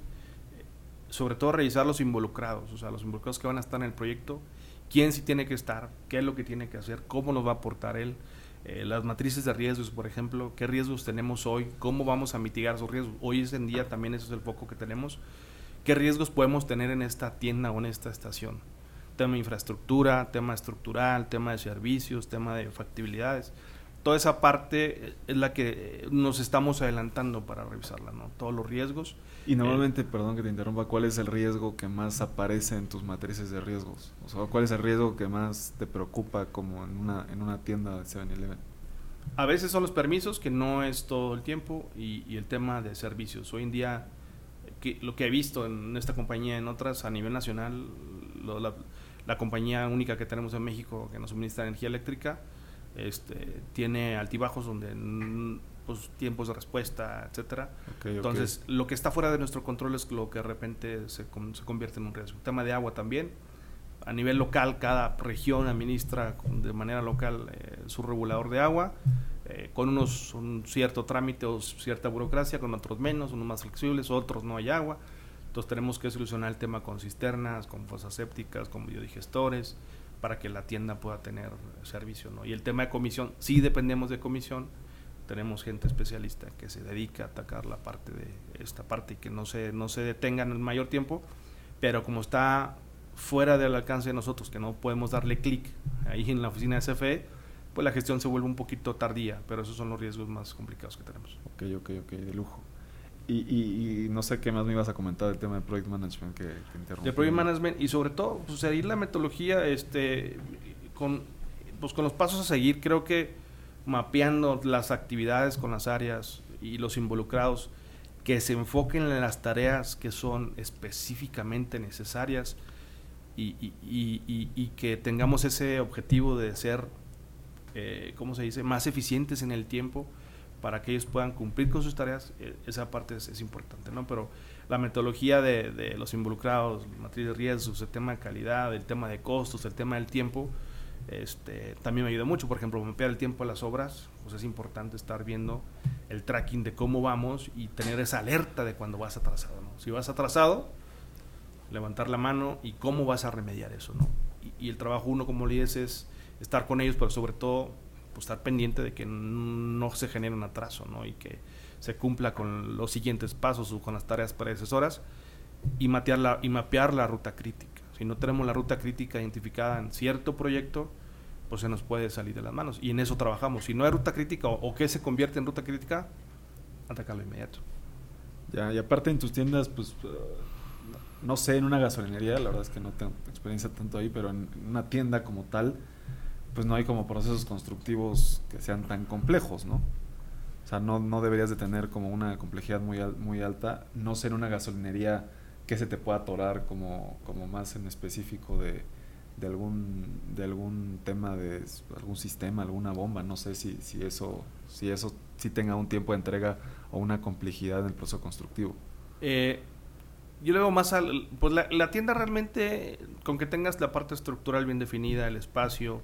sobre todo revisar los involucrados, o sea, los involucrados que van a estar en el proyecto, quién sí tiene que estar, qué es lo que tiene que hacer, cómo nos va a aportar él, las matrices de riesgos, por ejemplo, qué riesgos tenemos hoy, cómo vamos a mitigar esos riesgos. Hoy en día también ese es el foco que tenemos qué riesgos podemos tener en esta tienda o en esta estación. Tema de infraestructura, tema estructural, tema de servicios, tema de factibilidades. Toda esa parte es la que nos estamos adelantando para revisarla, ¿no? Todos los riesgos. Y normalmente, eh, perdón que te interrumpa, ¿cuál es el riesgo que más aparece en tus matrices de riesgos? O sea, ¿cuál es el riesgo que más te preocupa como en una, en una tienda de 7-Eleven? A veces son los permisos, que no es todo el tiempo, y, el tema de servicios. Hoy en día, que, lo que he visto en esta compañía, en otras a nivel nacional, la, compañía única que tenemos en México que nos suministra energía eléctrica, este, tiene altibajos donde pues, tiempos de respuesta, etcétera. Entonces, lo que está fuera de nuestro control es lo que de repente se, se convierte en un riesgo. El tema de agua también. A nivel local, cada región administra de manera local eh, su regulador de agua, eh, con unos un cierto trámite o cierta burocracia, con otros menos, unos más flexibles, otros no hay agua. Entonces tenemos que solucionar el tema con cisternas, con fosas sépticas, con biodigestores, para que la tienda pueda tener servicio. Y el tema de comisión, sí dependemos de comisión, tenemos gente especialista que se dedica a atacar la parte de esta parte y que no se, no se detenga en el mayor tiempo, pero como está fuera del alcance de nosotros, que no podemos darle clic ahí en la oficina de CFE, pues la gestión se vuelve un poquito tardía, pero esos son los riesgos más complicados que tenemos. Ok, ok, ok, de lujo. Y, y, no sé qué más me ibas a comentar del tema de Project Management que te interrumpí. De Project Management y sobre todo pues, seguir la metodología este, con, pues, con los pasos a seguir. Creo que mapeando las actividades con las áreas y los involucrados que se enfoquen en las tareas que son específicamente necesarias y, y, que tengamos ese objetivo de ser, eh, ¿cómo se dice?, más eficientes en el tiempo para que ellos puedan cumplir con sus tareas, eh, esa parte es, importante, ¿no? Pero la metodología de, de los involucrados, matriz de riesgos, el tema de calidad, el tema de costos, el tema del tiempo, este, también me ayuda mucho. Por ejemplo, mapear el tiempo de las obras, pues es importante estar viendo el tracking de cómo vamos y tener esa alerta de cuando vas atrasado. ¿no? Si vas atrasado, levantar la mano y cómo vas a remediar eso. ¿no? Y, el trabajo uno como líder es estar con ellos, pero sobre todo pues, estar pendiente de que no se genere un atraso ¿no? y que se cumpla con los siguientes pasos o con las tareas predecesoras y la, y mapear la ruta crítica. Si no tenemos la ruta crítica identificada en cierto proyecto, pues se nos puede salir de las manos. Y en eso trabajamos. Si no hay ruta crítica o, que se convierte en ruta crítica, atacarlo inmediato. Ya, y aparte en tus tiendas, pues, uh, no sé, en una gasolinería, la verdad es que no tengo experiencia tanto ahí, pero en una tienda como tal, pues no hay como procesos constructivos que sean tan complejos, ¿no? O sea, no, no deberías de tener como una complejidad muy, muy alta. No sé en una gasolinería que se te pueda atorar como, como más en específico de, de algún de algún tema de algún sistema alguna bomba no sé si, si eso si eso si tenga un tiempo de entrega o una complejidad en el proceso constructivo eh, yo le veo más al pues la, tienda realmente con que tengas la parte estructural bien definida el espacio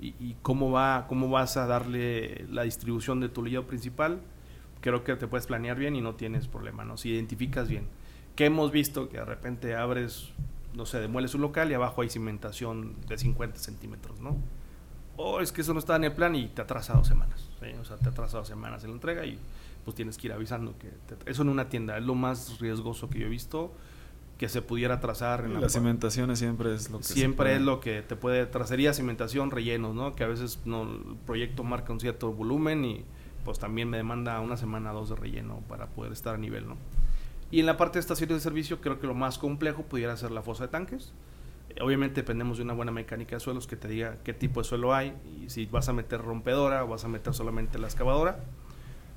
y, cómo va cómo vas a darle la distribución de tu lío principal creo que te puedes planear bien y no tienes problema no si identificas bien. Que hemos visto que de repente abres, no sé, demueles un local y abajo hay cimentación de 50 centímetros, ¿no? O es que eso no está en el plan y te atrasa dos semanas, o sea, te atrasa dos semanas en la entrega y pues tienes que ir avisando que eso en una tienda es lo más riesgoso que yo he visto que se pudiera atrasar en las cimentaciones siempre es lo que siempre es lo que te puede trasería cimentación rellenos no que a veces no el proyecto marca un cierto volumen y pues también me demanda una semana dos de relleno para poder estar a nivel no y en la parte de estaciones de servicio creo que lo más complejo pudiera ser la fosa de tanques. Eh, obviamente dependemos de una buena mecánica de suelos que te diga qué tipo de suelo hay. Y si vas a meter rompedora o vas a meter solamente la excavadora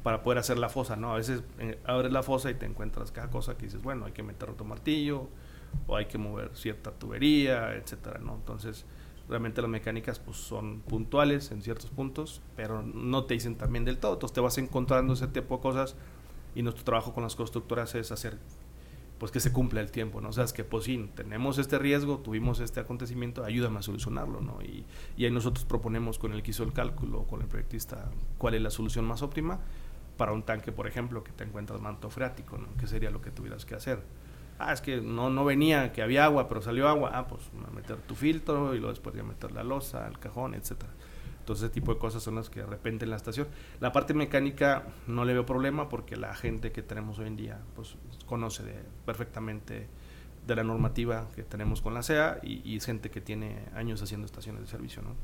para poder hacer la fosa, ¿no? A veces eh, abres la fosa y te encuentras cada cosa que dices, bueno, hay que meter otro martillo o hay que mover cierta tubería, etcétera, ¿no? Entonces, realmente las mecánicas pues son puntuales en ciertos puntos, pero no te dicen también del todo. Entonces te vas encontrando ese tipo de cosas y nuestro trabajo con las constructoras es hacer pues que se cumpla el tiempo, ¿no? O sea, es que pues sí, tenemos este riesgo, tuvimos este acontecimiento, ayúdame a solucionarlo, ¿no? Y, ahí nosotros proponemos con el que hizo el cálculo, con el proyectista, cuál es la solución más óptima para un tanque, por ejemplo, que te encuentras manto freático, ¿no? ¿Qué sería lo que tuvieras que hacer? Ah, es que no, no venía, que había agua, pero salió agua. Ah, pues meter tu filtro y luego después ya meter la losa, el cajón, etcétera. Entonces, ese tipo de cosas son las que de repente en la estación. La parte mecánica no le veo problema porque la gente que tenemos hoy en día pues conoce perfectamente de la normativa que tenemos con la CEA y, gente que tiene años haciendo estaciones de servicio, ¿no?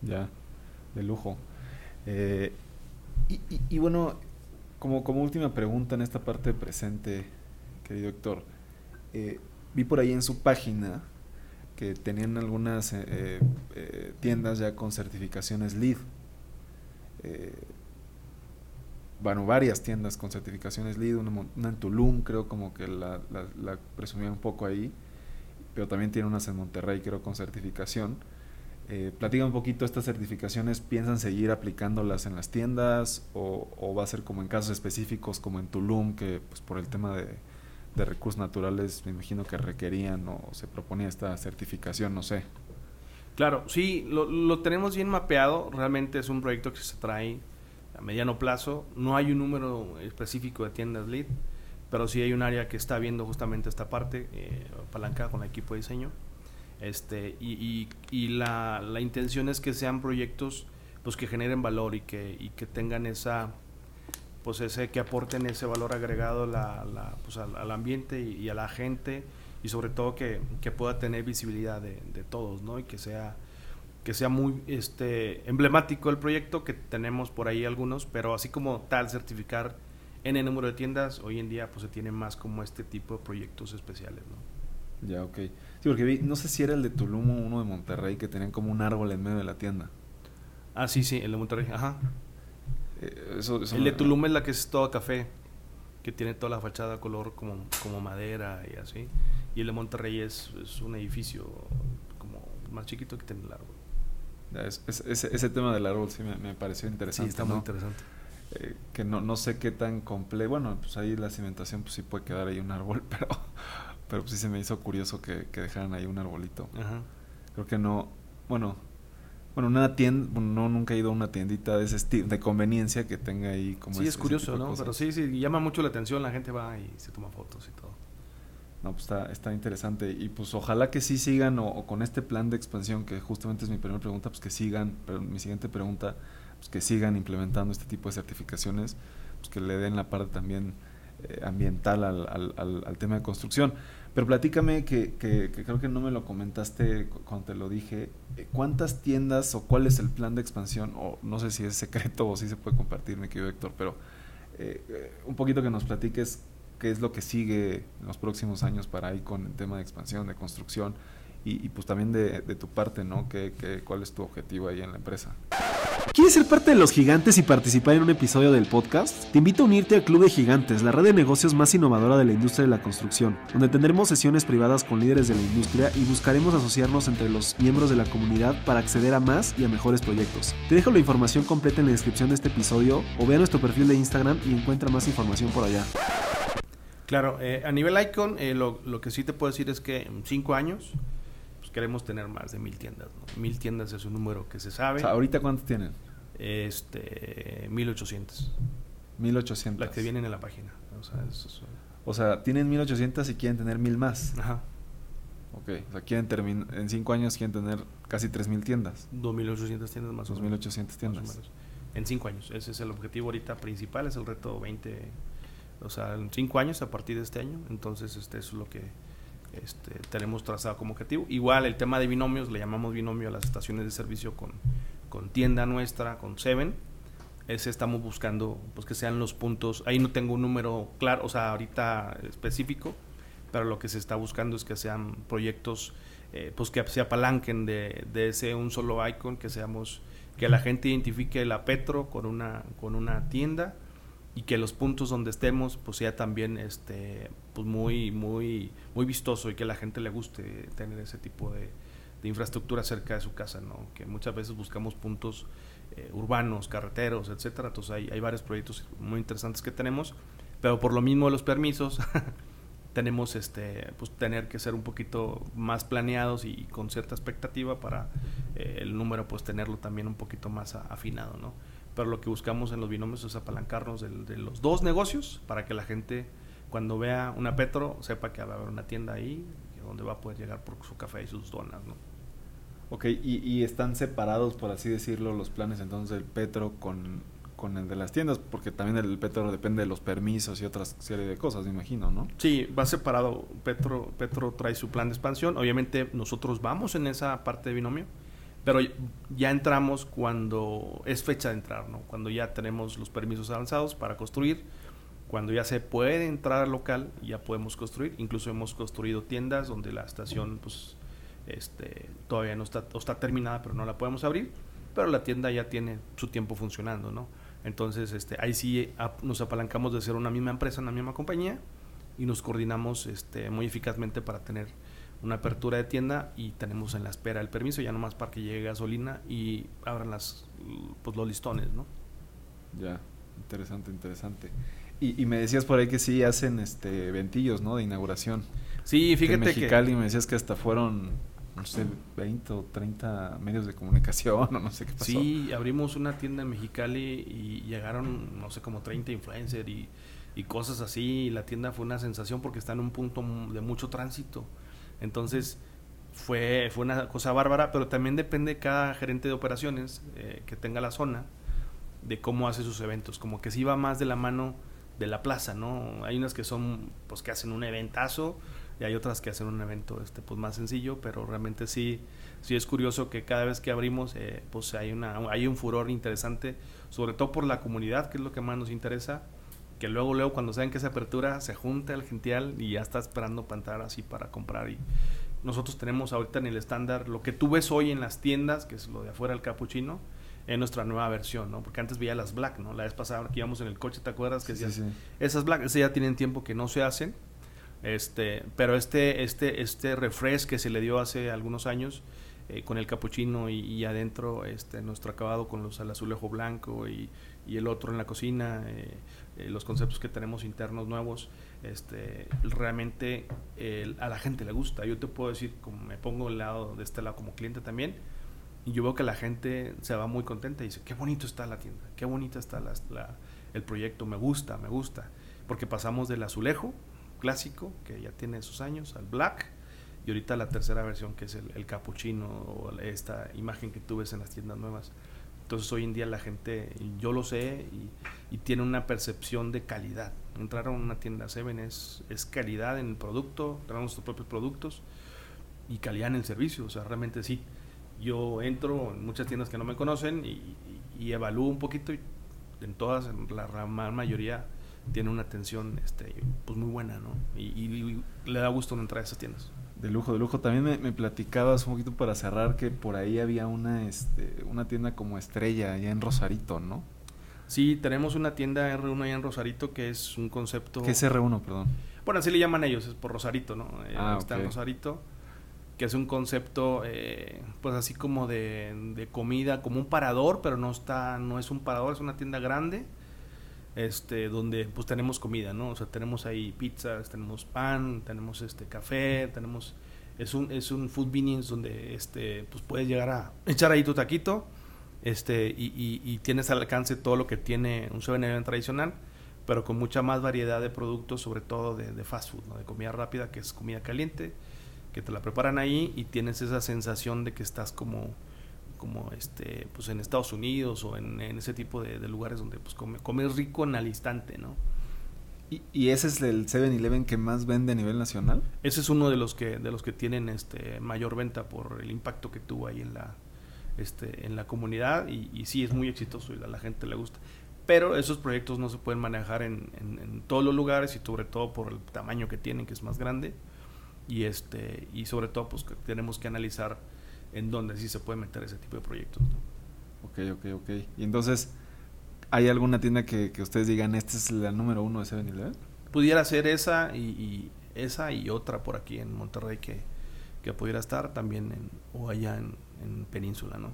Ya, de lujo. Eh, y bueno, como, última pregunta en esta parte presente, querido Héctor, eh, vi por ahí en su página que tenían algunas eh, eh, tiendas ya con certificaciones LEED. Eh, bueno, varias tiendas con certificaciones LEED, una, una en Tulum, creo como que la, la, la presumían un poco ahí, pero también tiene unas en Monterrey, creo, con certificación. Eh, platica un poquito estas certificaciones, ¿piensan seguir aplicándolas en las tiendas o, va a ser como en casos específicos como en Tulum, que pues por el tema de, recursos naturales me imagino que requerían o se proponía esta certificación, no sé. Claro, sí, lo, lo tenemos bien mapeado. Realmente es un proyecto que se trae a mediano plazo. No hay un número específico de tiendas lead, pero sí hay un área que está viendo justamente esta parte, eh, apalancada con el equipo de diseño. Este, y y, la, la intención es que sean proyectos pues, que generen valor y que, y que tengan esa pues ese que aporten ese valor agregado la, la, pues, al, ambiente y, a la gente y sobre todo que, que pueda tener visibilidad de, de todos, ¿no? Y que sea que sea muy este emblemático el proyecto que tenemos por ahí algunos, pero así como tal certificar en el número de tiendas, hoy en día pues se tiene más como este tipo de proyectos especiales, ¿no? Ya, ok. Sí, porque vi, no sé si era el de Tulum o uno de Monterrey que tenían como un árbol en medio de la tienda. Ah, sí, sí, el de Monterrey, ajá. Eh, eso, eso El de Tulum es la que es toda café, que tiene toda la fachada color como, como madera y así. Y el de Monterrey es, es un edificio como más chiquito que tiene el árbol. Ya, es- es- ese, ese tema del árbol sí me, me pareció Sí, interesante. está muy ¿no? interesante. Eh, que no, no sé qué tan complejo. Bueno, pues ahí la cimentación, pues sí puede quedar ahí un árbol, pero, pero pues sí se me hizo curioso que, que dejaran ahí un arbolito. Ajá. Creo que no. Bueno, bueno, una tienda, bueno, no, nunca he ido a una tiendita de ese estilo, de conveniencia que tenga ahí como Sí, ese- es curioso, ¿no? Pero sí, sí, llama mucho la atención, la gente va y se toma fotos y todo. No, pues está, está interesante. Y pues ojalá que sí sigan, o, o con este plan de expansión, que justamente es mi primera pregunta, pues que sigan, pero mi siguiente pregunta, pues que sigan implementando este tipo de certificaciones, pues que le den la parte también eh, ambiental al, al, al- al tema de construcción. Pero platícame, que, que, que creo que no me lo comentaste cu- cuando te lo dije, eh, ¿cuántas tiendas o cuál es el plan de expansión? O no sé si es secreto o si se puede compartir, mi querido Héctor, pero eh, eh, un poquito que nos platiques qué es lo que sigue en los próximos años para ahí con el tema de expansión, de construcción y, y pues también de, de tu parte, ¿no? ¿Qué, qué, cuál es tu objetivo ahí en la empresa? ¿Quieres ser parte de los gigantes y participar en un episodio del podcast? Te invito a unirte al Club de Gigantes, la red de negocios más innovadora de la industria de la construcción, donde tendremos sesiones privadas con líderes de la industria y buscaremos asociarnos entre los miembros de la comunidad para acceder a más y a mejores proyectos. Te dejo la información completa en la descripción de este episodio o ve a nuestro perfil de Instagram y encuentra más información por allá. Claro, eh, a nivel Icon, eh, lo, lo que sí te puedo decir es que en cinco años queremos tener más de mil tiendas. ¿no? Mil tiendas es un número que se O sabe. sea, ¿ahorita cuántos tienen? Este, 1800. 1800. Las que vienen en la página. O sea, es- es- O sea, tienen 1800 y quieren tener mil más. ajá, Ok, o sea, quieren terminar, en 5 años quieren tener casi 3000 tiendas. 2800 tiendas más o menos. 2800 Más o tiendas. menos. En cinco años. Ese es el objetivo ahorita principal, es el reto 20. O sea, en cinco años a partir de este año. Entonces, este eso es lo que este, tenemos trazado como objetivo. Igual el tema de binomios, le llamamos binomio a las estaciones de servicio con, con tienda nuestra, con Seven. Ese estamos buscando pues que sean los puntos. Ahí no tengo un número claro, o sea, ahorita específico, pero lo que se está buscando es que sean proyectos eh, pues que se apalanquen de, de ese un solo icon, que seamos que la gente identifique la Petro con una con una tienda y que los puntos donde estemos pues sea también este pues muy muy muy vistoso y que a la gente le guste tener ese tipo de, de infraestructura cerca de su casa, ¿no? Que muchas veces buscamos puntos eh, urbanos, carreteros, etcétera. Entonces hay, hay varios proyectos muy interesantes que tenemos, pero por lo mismo de los permisos tenemos este pues tener que ser un poquito más planeados y, con cierta expectativa para eh, el número pues tenerlo también un poquito más a- afinado, ¿no? Pero lo que buscamos en los binomios es apalancarnos del- de, los dos negocios para que la gente cuando vea una Petro sepa que va a haber una tienda ahí donde va a poder llegar por su café y sus donas, ¿no? Ok, y, y están separados, por así decirlo, los planes entonces del Petro con, con el de las tiendas, porque también el Petro depende de los permisos y otras serie de cosas, me imagino, ¿no? Sí, va separado. Petro, Petro trae su plan de expansión. Obviamente nosotros vamos en esa parte de binomio, pero ya entramos cuando es fecha de entrar, ¿no? Cuando ya tenemos los permisos avanzados para construir, cuando ya se puede entrar al local, ya podemos construir. Incluso hemos construido tiendas donde la estación, pues, este, todavía no está, está terminada, pero no la podemos abrir. Pero la tienda ya tiene su tiempo funcionando, ¿no? Entonces, este, ahí sí nos apalancamos de ser una misma empresa, una misma compañía y nos coordinamos este, muy eficazmente para tener una apertura de tienda y tenemos en la espera el permiso, ya nomás para que llegue gasolina y abran las, pues, los listones, ¿no? Ya, interesante, interesante. Y, y, me decías por ahí que sí hacen este ventillos, ¿no? De inauguración. Sí, fíjate que... En Mexicali me decías que hasta fueron no sé, 20 o 30 medios de comunicación o no sé qué pasó. Sí, abrimos una tienda en Mexicali y llegaron, no sé, como 30 influencers y, y cosas así. Y la tienda fue una sensación porque está en un punto de mucho tránsito. Entonces, fue, fue una cosa bárbara, pero también depende cada gerente de operaciones eh, que tenga la zona de cómo hace sus eventos. Como que si va más de la mano de la plaza, ¿no? Hay unas que son, pues que hacen un eventazo y hay otras que hacen un evento este pues más sencillo pero realmente sí sí es curioso que cada vez que abrimos eh, pues hay una hay un furor interesante sobre todo por la comunidad que es lo que más nos interesa que luego luego cuando saben que esa apertura se junta el gential y ya está esperando para entrar así para comprar y nosotros tenemos ahorita en el estándar lo que tú ves hoy en las tiendas que es lo de afuera el capuchino en nuestra nueva versión, ¿no? Porque antes veía las black, ¿no? La vez pasada que íbamos en el coche, ¿te acuerdas? Que sí, sí. esas black, esas ya tienen tiempo que no se hacen este, pero este, este, este refresh que se le dio hace algunos años eh, con el capuchino y, adentro este, nuestro acabado con los, el azulejo blanco y, y el otro en la cocina, eh, eh, los conceptos que tenemos internos nuevos, este, realmente a la gente le gusta. Yo te puedo decir, como me pongo el lado de este lado como cliente también, y yo veo que la gente se va muy contenta y dice, qué bonito está la tienda, qué bonita está la, el proyecto, me gusta, me gusta, porque pasamos del azulejo clásico, que ya tiene sus años, al black, y ahorita la tercera versión, que es el, capuchino, o esta imagen que tú ves en las tiendas nuevas. Entonces hoy en día la gente, yo lo sé, y, tiene una percepción de calidad. Entrar a una tienda Seven es, es calidad en el producto, tenemos nuestros propios productos y calidad en el servicio. O sea, realmente sí. Yo entro en muchas tiendas que no me conocen y, y evalúo un poquito y en todas, en la mayoría, tiene una atención este, pues muy buena, ¿no? Y, le da gusto entrar a esas tiendas. De lujo, de lujo. También me, platicabas un poquito para cerrar que por ahí había una, este, una tienda como Estrella allá en Rosarito, ¿no? Sí, tenemos una tienda R1 allá en Rosarito que es un concepto... ¿Qué es R1, perdón? Bueno, así le llaman ellos, es por Rosarito, ¿no? Eh, ah, está en Rosarito, que es un concepto, eh, pues así como de, de comida, como un parador, pero no está, no es un parador, es una tienda grande este, donde pues tenemos comida, ¿no? O sea, tenemos ahí pizzas, tenemos pan, tenemos este café, tenemos es un es un food convenience donde este pues puedes llegar a echar ahí tu taquito, este y, y, tienes al alcance todo lo que tiene un 7-Eleven tradicional, pero con mucha más variedad de productos, sobre todo de, de fast food, ¿no? De comida rápida, que es comida caliente, que te la preparan ahí y tienes esa sensación de que estás como como este pues en Estados Unidos o en, ese tipo de, lugares donde pues come, comes rico en al instante, ¿no? ¿Y, ¿Y, ese es el 7-Eleven que más vende a nivel nacional? Ese es uno de los que de los que tienen este mayor venta por el impacto que tuvo ahí en la este en la comunidad y, y sí es muy exitoso y a la gente le gusta. Pero esos proyectos no se pueden manejar en, en, todos los lugares y sobre todo por el tamaño que tienen, que es más grande. Y este y sobre todo pues que tenemos que analizar en donde sí se puede meter ese tipo de proyectos. Ok, ok, ok. Y entonces, ¿hay alguna tienda que, ustedes digan, esta es la número uno de 7-Eleven? Pudiera ser esa y, esa y otra por aquí en Monterrey que, que pudiera estar también en, o allá en, Península, ¿no?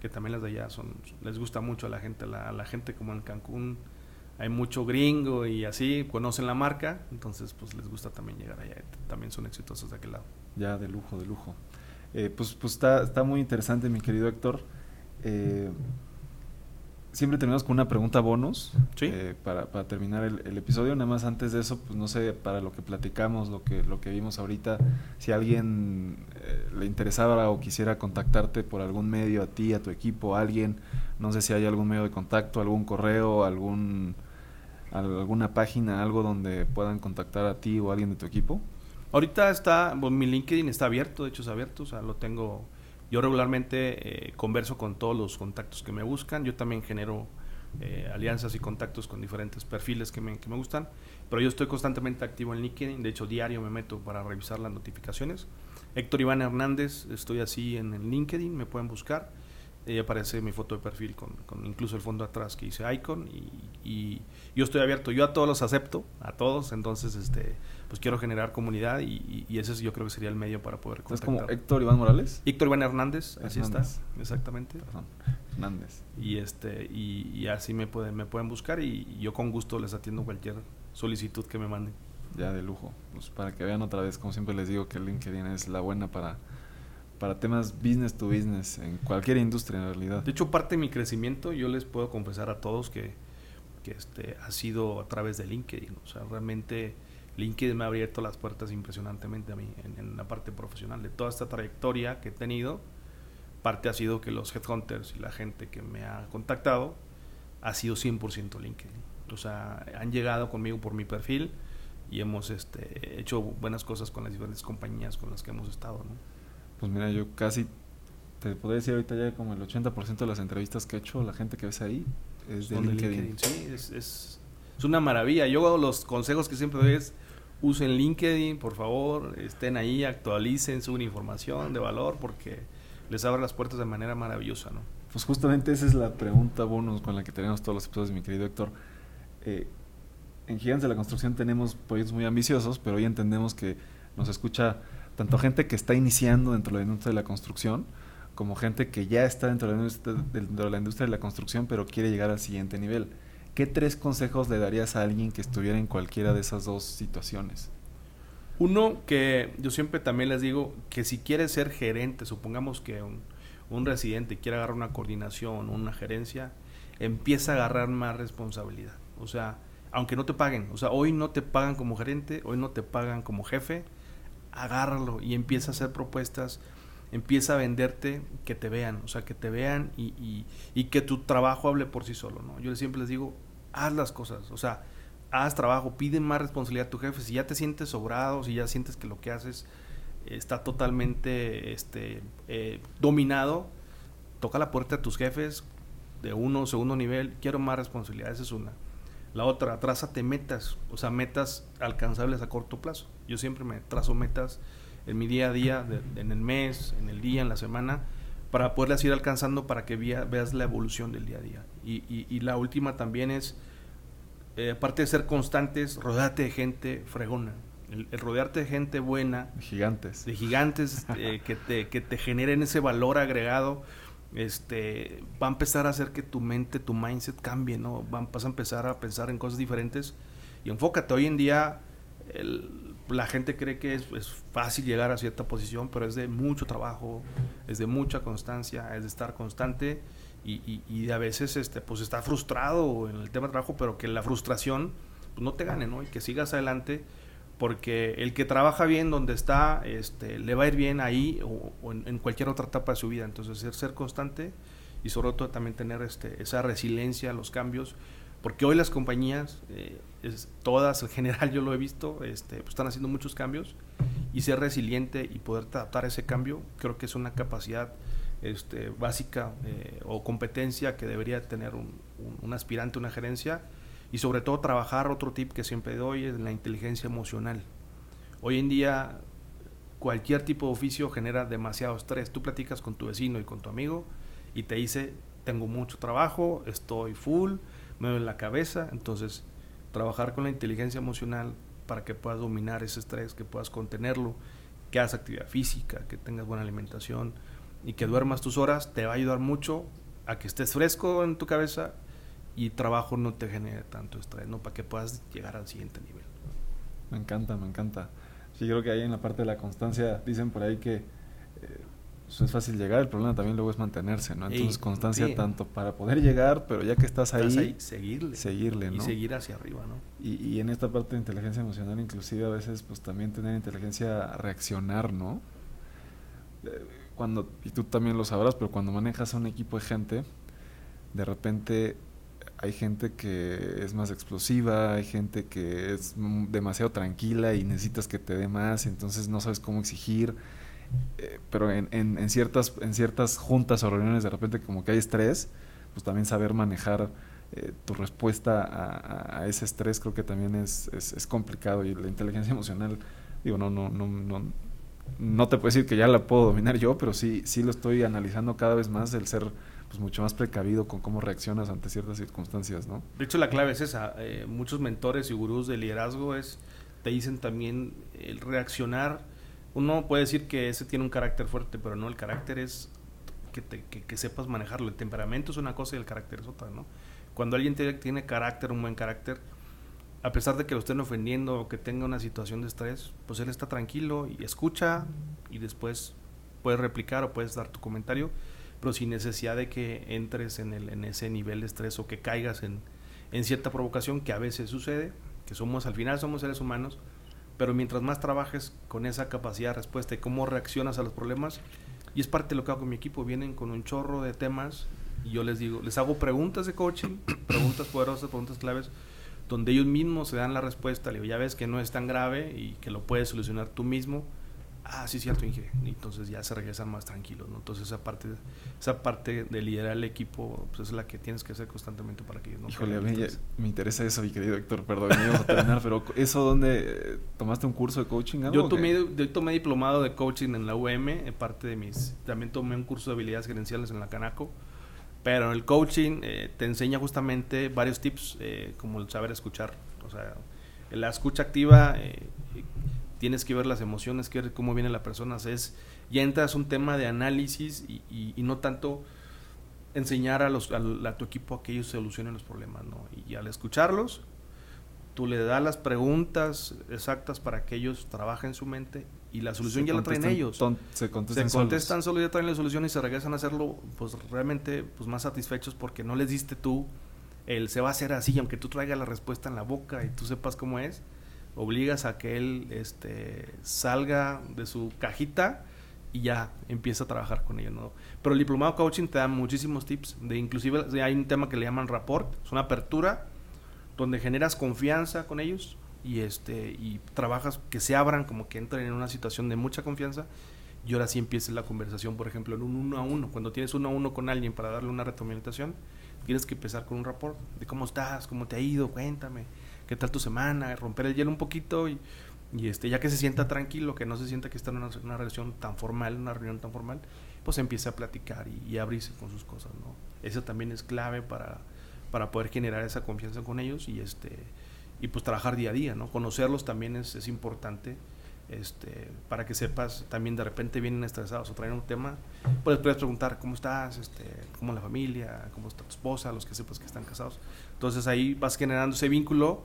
Que también las de allá son, les gusta mucho a la gente, la, la gente como en Cancún hay mucho gringo y así, conocen la marca, entonces pues les gusta también llegar allá, también son exitosos de aquel lado. Ya, de lujo, de lujo. Eh, pues, pues está, está muy interesante, mi querido Héctor. Eh, siempre terminamos con una pregunta bonus eh, para, para, terminar el, episodio. Nada más antes de eso, pues no sé, para lo que platicamos, lo que, lo que vimos ahorita, si alguien le interesaba o quisiera contactarte por algún medio, a ti, a tu equipo, a alguien, No sé si hay algún medio de contacto, algún correo, algún alguna página, algo donde puedan contactar a ti o a alguien de tu equipo. Ahorita está, mi LinkedIn está abierto, de hecho es abierto, o sea, lo tengo, yo regularmente eh, converso con todos los contactos que me buscan, yo también genero eh, alianzas y contactos con diferentes perfiles que me, que me gustan, pero yo estoy constantemente activo en LinkedIn, de hecho diario me meto para revisar las notificaciones. Héctor Iván Hernández, estoy así en el LinkedIn, me pueden buscar. Ahí aparece mi foto de perfil con, con, incluso el fondo atrás que dice icon y, y, yo estoy abierto, yo a todos los acepto, a todos, entonces este pues quiero generar comunidad y, y ese yo creo que sería el medio para poder contactar. ¿Es como Héctor Iván Morales? Héctor Iván Hernández, así está, exactamente. Perdón, Hernández. Y este y, y, así me pueden me pueden buscar y yo con gusto les atiendo cualquier solicitud que me manden. Ya de lujo, pues para que vean otra vez, como siempre les digo que LinkedIn es la buena para para temas business to business en cualquier industria en realidad. De hecho, parte de mi crecimiento, yo les puedo confesar a todos que, que este, ha sido a través de LinkedIn. O sea, realmente LinkedIn me ha abierto las puertas impresionantemente a mí en, la parte profesional. De toda esta trayectoria que he tenido, parte ha sido que los headhunters y la gente que me ha contactado ha sido 100% LinkedIn. O sea, han llegado conmigo por mi perfil y hemos este, hecho buenas cosas con las diferentes compañías con las que hemos estado. ¿no? Pues mira, yo casi te podría decir ahorita ya como el 80% de las entrevistas que he hecho, la gente que ves ahí es de LinkedIn. Sí, es, es, es, una maravilla. Yo los consejos que siempre doy es usen LinkedIn, por favor, estén ahí, actualicen, su información de valor porque les abre las puertas de manera maravillosa, ¿no? Pues justamente esa es la pregunta bonus con la que tenemos todos los episodios, mi querido Héctor. Eh, en Gigantes de la Construcción tenemos proyectos muy ambiciosos, pero hoy entendemos que nos escucha tanto gente que está iniciando dentro de la industria de la construcción, como gente que ya está dentro de la industria, de, la industria de la construcción, pero quiere llegar al siguiente nivel. ¿Qué tres consejos le darías a alguien que estuviera en cualquiera de esas dos situaciones? Uno, que yo siempre también les digo que si quieres ser gerente, supongamos que un, un residente quiere agarrar una coordinación, una gerencia, empieza a agarrar más responsabilidad. O sea, aunque no te paguen, o sea, hoy no te pagan como gerente, hoy no te pagan como jefe, agárralo y empieza a hacer propuestas, empieza a venderte, que te vean, o sea, que te vean y, y, que tu trabajo hable por sí solo, ¿no? Yo siempre les digo, haz las cosas, o sea, haz trabajo, pide más responsabilidad a tu jefe, si ya te sientes sobrado, si ya sientes que lo que haces está totalmente este, eh, dominado, toca la puerta a tus jefes de uno, segundo nivel, quiero más responsabilidad, esa es una. La otra, trázate metas, o sea, metas alcanzables a corto plazo. Yo siempre me trazo metas en mi día a día, en el mes, en el día, en la semana, para poderlas ir alcanzando para que veas la evolución del día a día. Y, la última también es, eh, aparte de ser constantes, rodearte de gente fregona. El, rodearte de gente buena. De gigantes. De gigantes eh, que, te, que te generen ese valor agregado este, va a empezar a hacer que tu mente, tu mindset cambie, ¿no? Vas a empezar a pensar en cosas diferentes y enfócate. Hoy en día la gente cree que es, fácil llegar a cierta posición, pero es de mucho trabajo, es de mucha constancia, es de estar constante y, y, a veces este, pues está frustrado en el tema de trabajo, pero que la frustración pues, no te gane, ¿no? Y que sigas adelante porque el que trabaja bien donde está, este, le va a ir bien ahí o, en, cualquier otra etapa de su vida. Entonces, ser, ser constante y sobre todo también tener este, esa resiliencia a los cambios, porque hoy las compañías, eh, es, todas en general yo lo he visto, este, pues están haciendo muchos cambios y ser resiliente y poder adaptar ese cambio, creo que es una capacidad este, básica eh, o competencia que debería tener un, un aspirante, una gerencia y sobre todo trabajar otro tip que siempre doy es la inteligencia emocional. Hoy en día cualquier tipo de oficio genera demasiado estrés. Tú platicas con tu vecino y con tu amigo y te dice, tengo mucho trabajo, estoy full, me duele la cabeza. Entonces, trabajar con la inteligencia emocional para que puedas dominar ese estrés, que puedas contenerlo, que hagas actividad física, que tengas buena alimentación y que duermas tus horas, te va a ayudar mucho a que estés fresco en tu cabeza y trabajo no te genere tanto estrés, ¿no? Para que puedas llegar al siguiente nivel. Me encanta, me encanta. Sí, creo que ahí en la parte de la constancia dicen por ahí que eh, pues, es fácil llegar, el problema también luego es mantenerse, ¿no? Entonces, constancia tanto para poder llegar, pero ya que estás, ahí, seguirle. Seguirle, ¿no? Y seguir hacia arriba, ¿no? Y, y, en esta parte de inteligencia emocional, inclusive a veces, pues también tener inteligencia a reaccionar, ¿no? Eh, cuando, y tú también lo sabrás, pero cuando manejas a un equipo de gente, de repente hay gente que es más explosiva, hay gente que es demasiado tranquila y necesitas que te dé más, entonces no sabes cómo exigir. Eh, pero en, en, ciertas, en ciertas juntas o reuniones de repente como que hay estrés, pues también saber manejar eh, tu respuesta a, ese estrés creo que también es, es, complicado y la inteligencia emocional, digo, no, no, no, no, no te puedo decir que ya la puedo dominar yo, pero sí, sí lo estoy analizando cada vez más el ser pues mucho más precavido con cómo reaccionas ante ciertas circunstancias, ¿no? De hecho, la clave es esa. Eh, muchos mentores y gurús de liderazgo es te dicen también el reaccionar. Uno puede decir que ese tiene un carácter fuerte, pero no, el carácter es que, te, que, sepas manejarlo. El temperamento es una cosa y el carácter es otra, ¿no? Cuando alguien tiene, tiene carácter, un buen carácter, a pesar de que lo estén ofendiendo o que tenga una situación de estrés, pues él está tranquilo y escucha y después puedes replicar o puedes dar tu comentario pero sin necesidad de que entres en, el, en ese nivel de estrés o que caigas en, en cierta provocación que a veces sucede, que somos al final somos seres humanos, pero mientras más trabajes con esa capacidad de respuesta y cómo reaccionas a los problemas, y es parte de lo que hago con mi equipo, vienen con un chorro de temas y yo les digo, les hago preguntas de coaching, preguntas poderosas, preguntas claves, donde ellos mismos se dan la respuesta, le ya ves que no es tan grave y que lo puedes solucionar tú mismo, ah, sí, cierto, Inge. Y entonces ya se regresan más tranquilos, ¿no? Entonces esa parte, esa parte de liderar el equipo pues es la que tienes que hacer constantemente para que ellos no Híjole, a mí me interesa eso, mi querido Héctor, perdón, a terminar, pero ¿eso dónde tomaste un curso de coaching? yo, tomé, yo tomé diplomado de coaching en la UM, en parte de mis, también tomé un curso de habilidades gerenciales en la Canaco, pero el coaching eh, te enseña justamente varios tips, eh, como el saber escuchar, o sea, la escucha activa... Tienes que ver las emociones, que ver cómo viene la persona. es, ya entras un tema de análisis y, no tanto enseñar a, los, a, tu equipo a que ellos solucionen los problemas, ¿no? Y al escucharlos, tú le das las preguntas exactas para que ellos trabajen su mente y la solución ya la traen ellos. Se contestan, se contestan solo, ya traen la solución y se regresan a hacerlo pues realmente pues más satisfechos porque no les diste tú el se va a hacer así, aunque tú traigas la respuesta en la boca y tú sepas cómo es, obligas a que él este, salga de su cajita y ya empieza a trabajar con ellos, ¿no? Pero el diplomado coaching te da muchísimos tips, de inclusive hay un tema que le llaman rapport, es una apertura donde generas confianza con ellos y este y trabajas que se abran como que entren en una situación de mucha confianza. Y ahora sí empieza la conversación, por ejemplo, en un uno a uno, cuando tienes uno a uno con alguien para darle una retroalimentación, tienes que empezar con un rapport de cómo estás, cómo te ha ido, cuéntame qué tal tu semana, romper el hielo un poquito y, este, ya que se sienta tranquilo, que no se sienta que está en una, una relación tan formal, una reunión tan formal, pues empieza a platicar y, abrirse con sus cosas, ¿no? Eso también es clave para, para poder generar esa confianza con ellos y este y pues trabajar día a día, ¿no? Conocerlos también es, es importante este, para que sepas, también de repente vienen estresados o traen un tema, pues puedes preguntar cómo estás, este, cómo la familia, cómo está tu esposa, los que sepas que están casados. Entonces ahí vas generando ese vínculo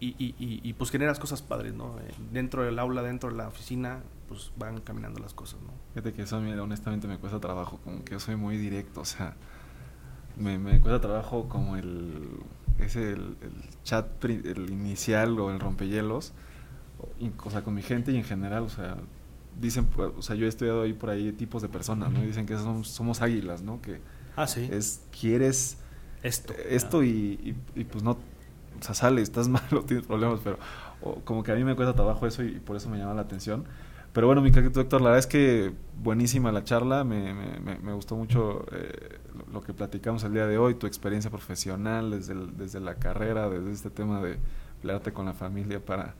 y, y, y, pues generas cosas padres, ¿no? Eh, dentro del aula, dentro de la oficina, pues van caminando las cosas, ¿no? Fíjate que eso a mí honestamente me cuesta trabajo, como que yo soy muy directo, o sea, me, me cuesta trabajo como el, ese, el, chat, el inicial o el rompehielos, o sea, con mi gente y en general, o sea, dicen, pues, o sea, yo he estudiado ahí por ahí tipos de personas, ¿no? Y dicen que somos, somos águilas, ¿no? Que ah, sí. es, quieres esto. Esto y, y, pues no, o sea, sale, estás malo, tienes problemas, pero como que a mí me cuesta trabajo eso y, por eso me llama la atención. Pero bueno, mi querido doctor, la verdad es que buenísima la charla, me, me, me gustó mucho eh, lo que platicamos el día de hoy, tu experiencia profesional desde, desde la carrera, desde este tema de pelearte con la familia para,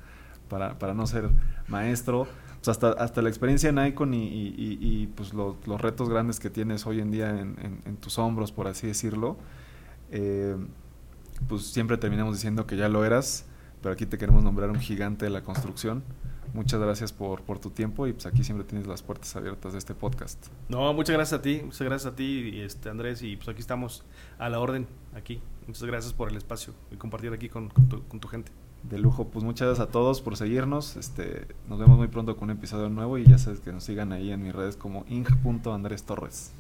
para, para no ser maestro, pues hasta, hasta la experiencia en Icon y, y, pues los retos grandes que tienes hoy en día en, en tus hombros, por así decirlo eh, pues siempre terminamos diciendo que ya lo eras, pero aquí te queremos nombrar un gigante de la construcción. Muchas gracias por, por tu tiempo y pues aquí siempre tienes las puertas abiertas de este podcast. No, muchas gracias a ti, muchas gracias a ti, este, Andrés, y pues aquí estamos a la orden, aquí. Muchas gracias por el espacio y compartir aquí con, tu, con tu gente. De lujo, pues muchas gracias a todos por seguirnos. Este, nos vemos muy pronto con un episodio nuevo y ya sabes que nos sigan ahí en mis redes como ing.andrés Torres.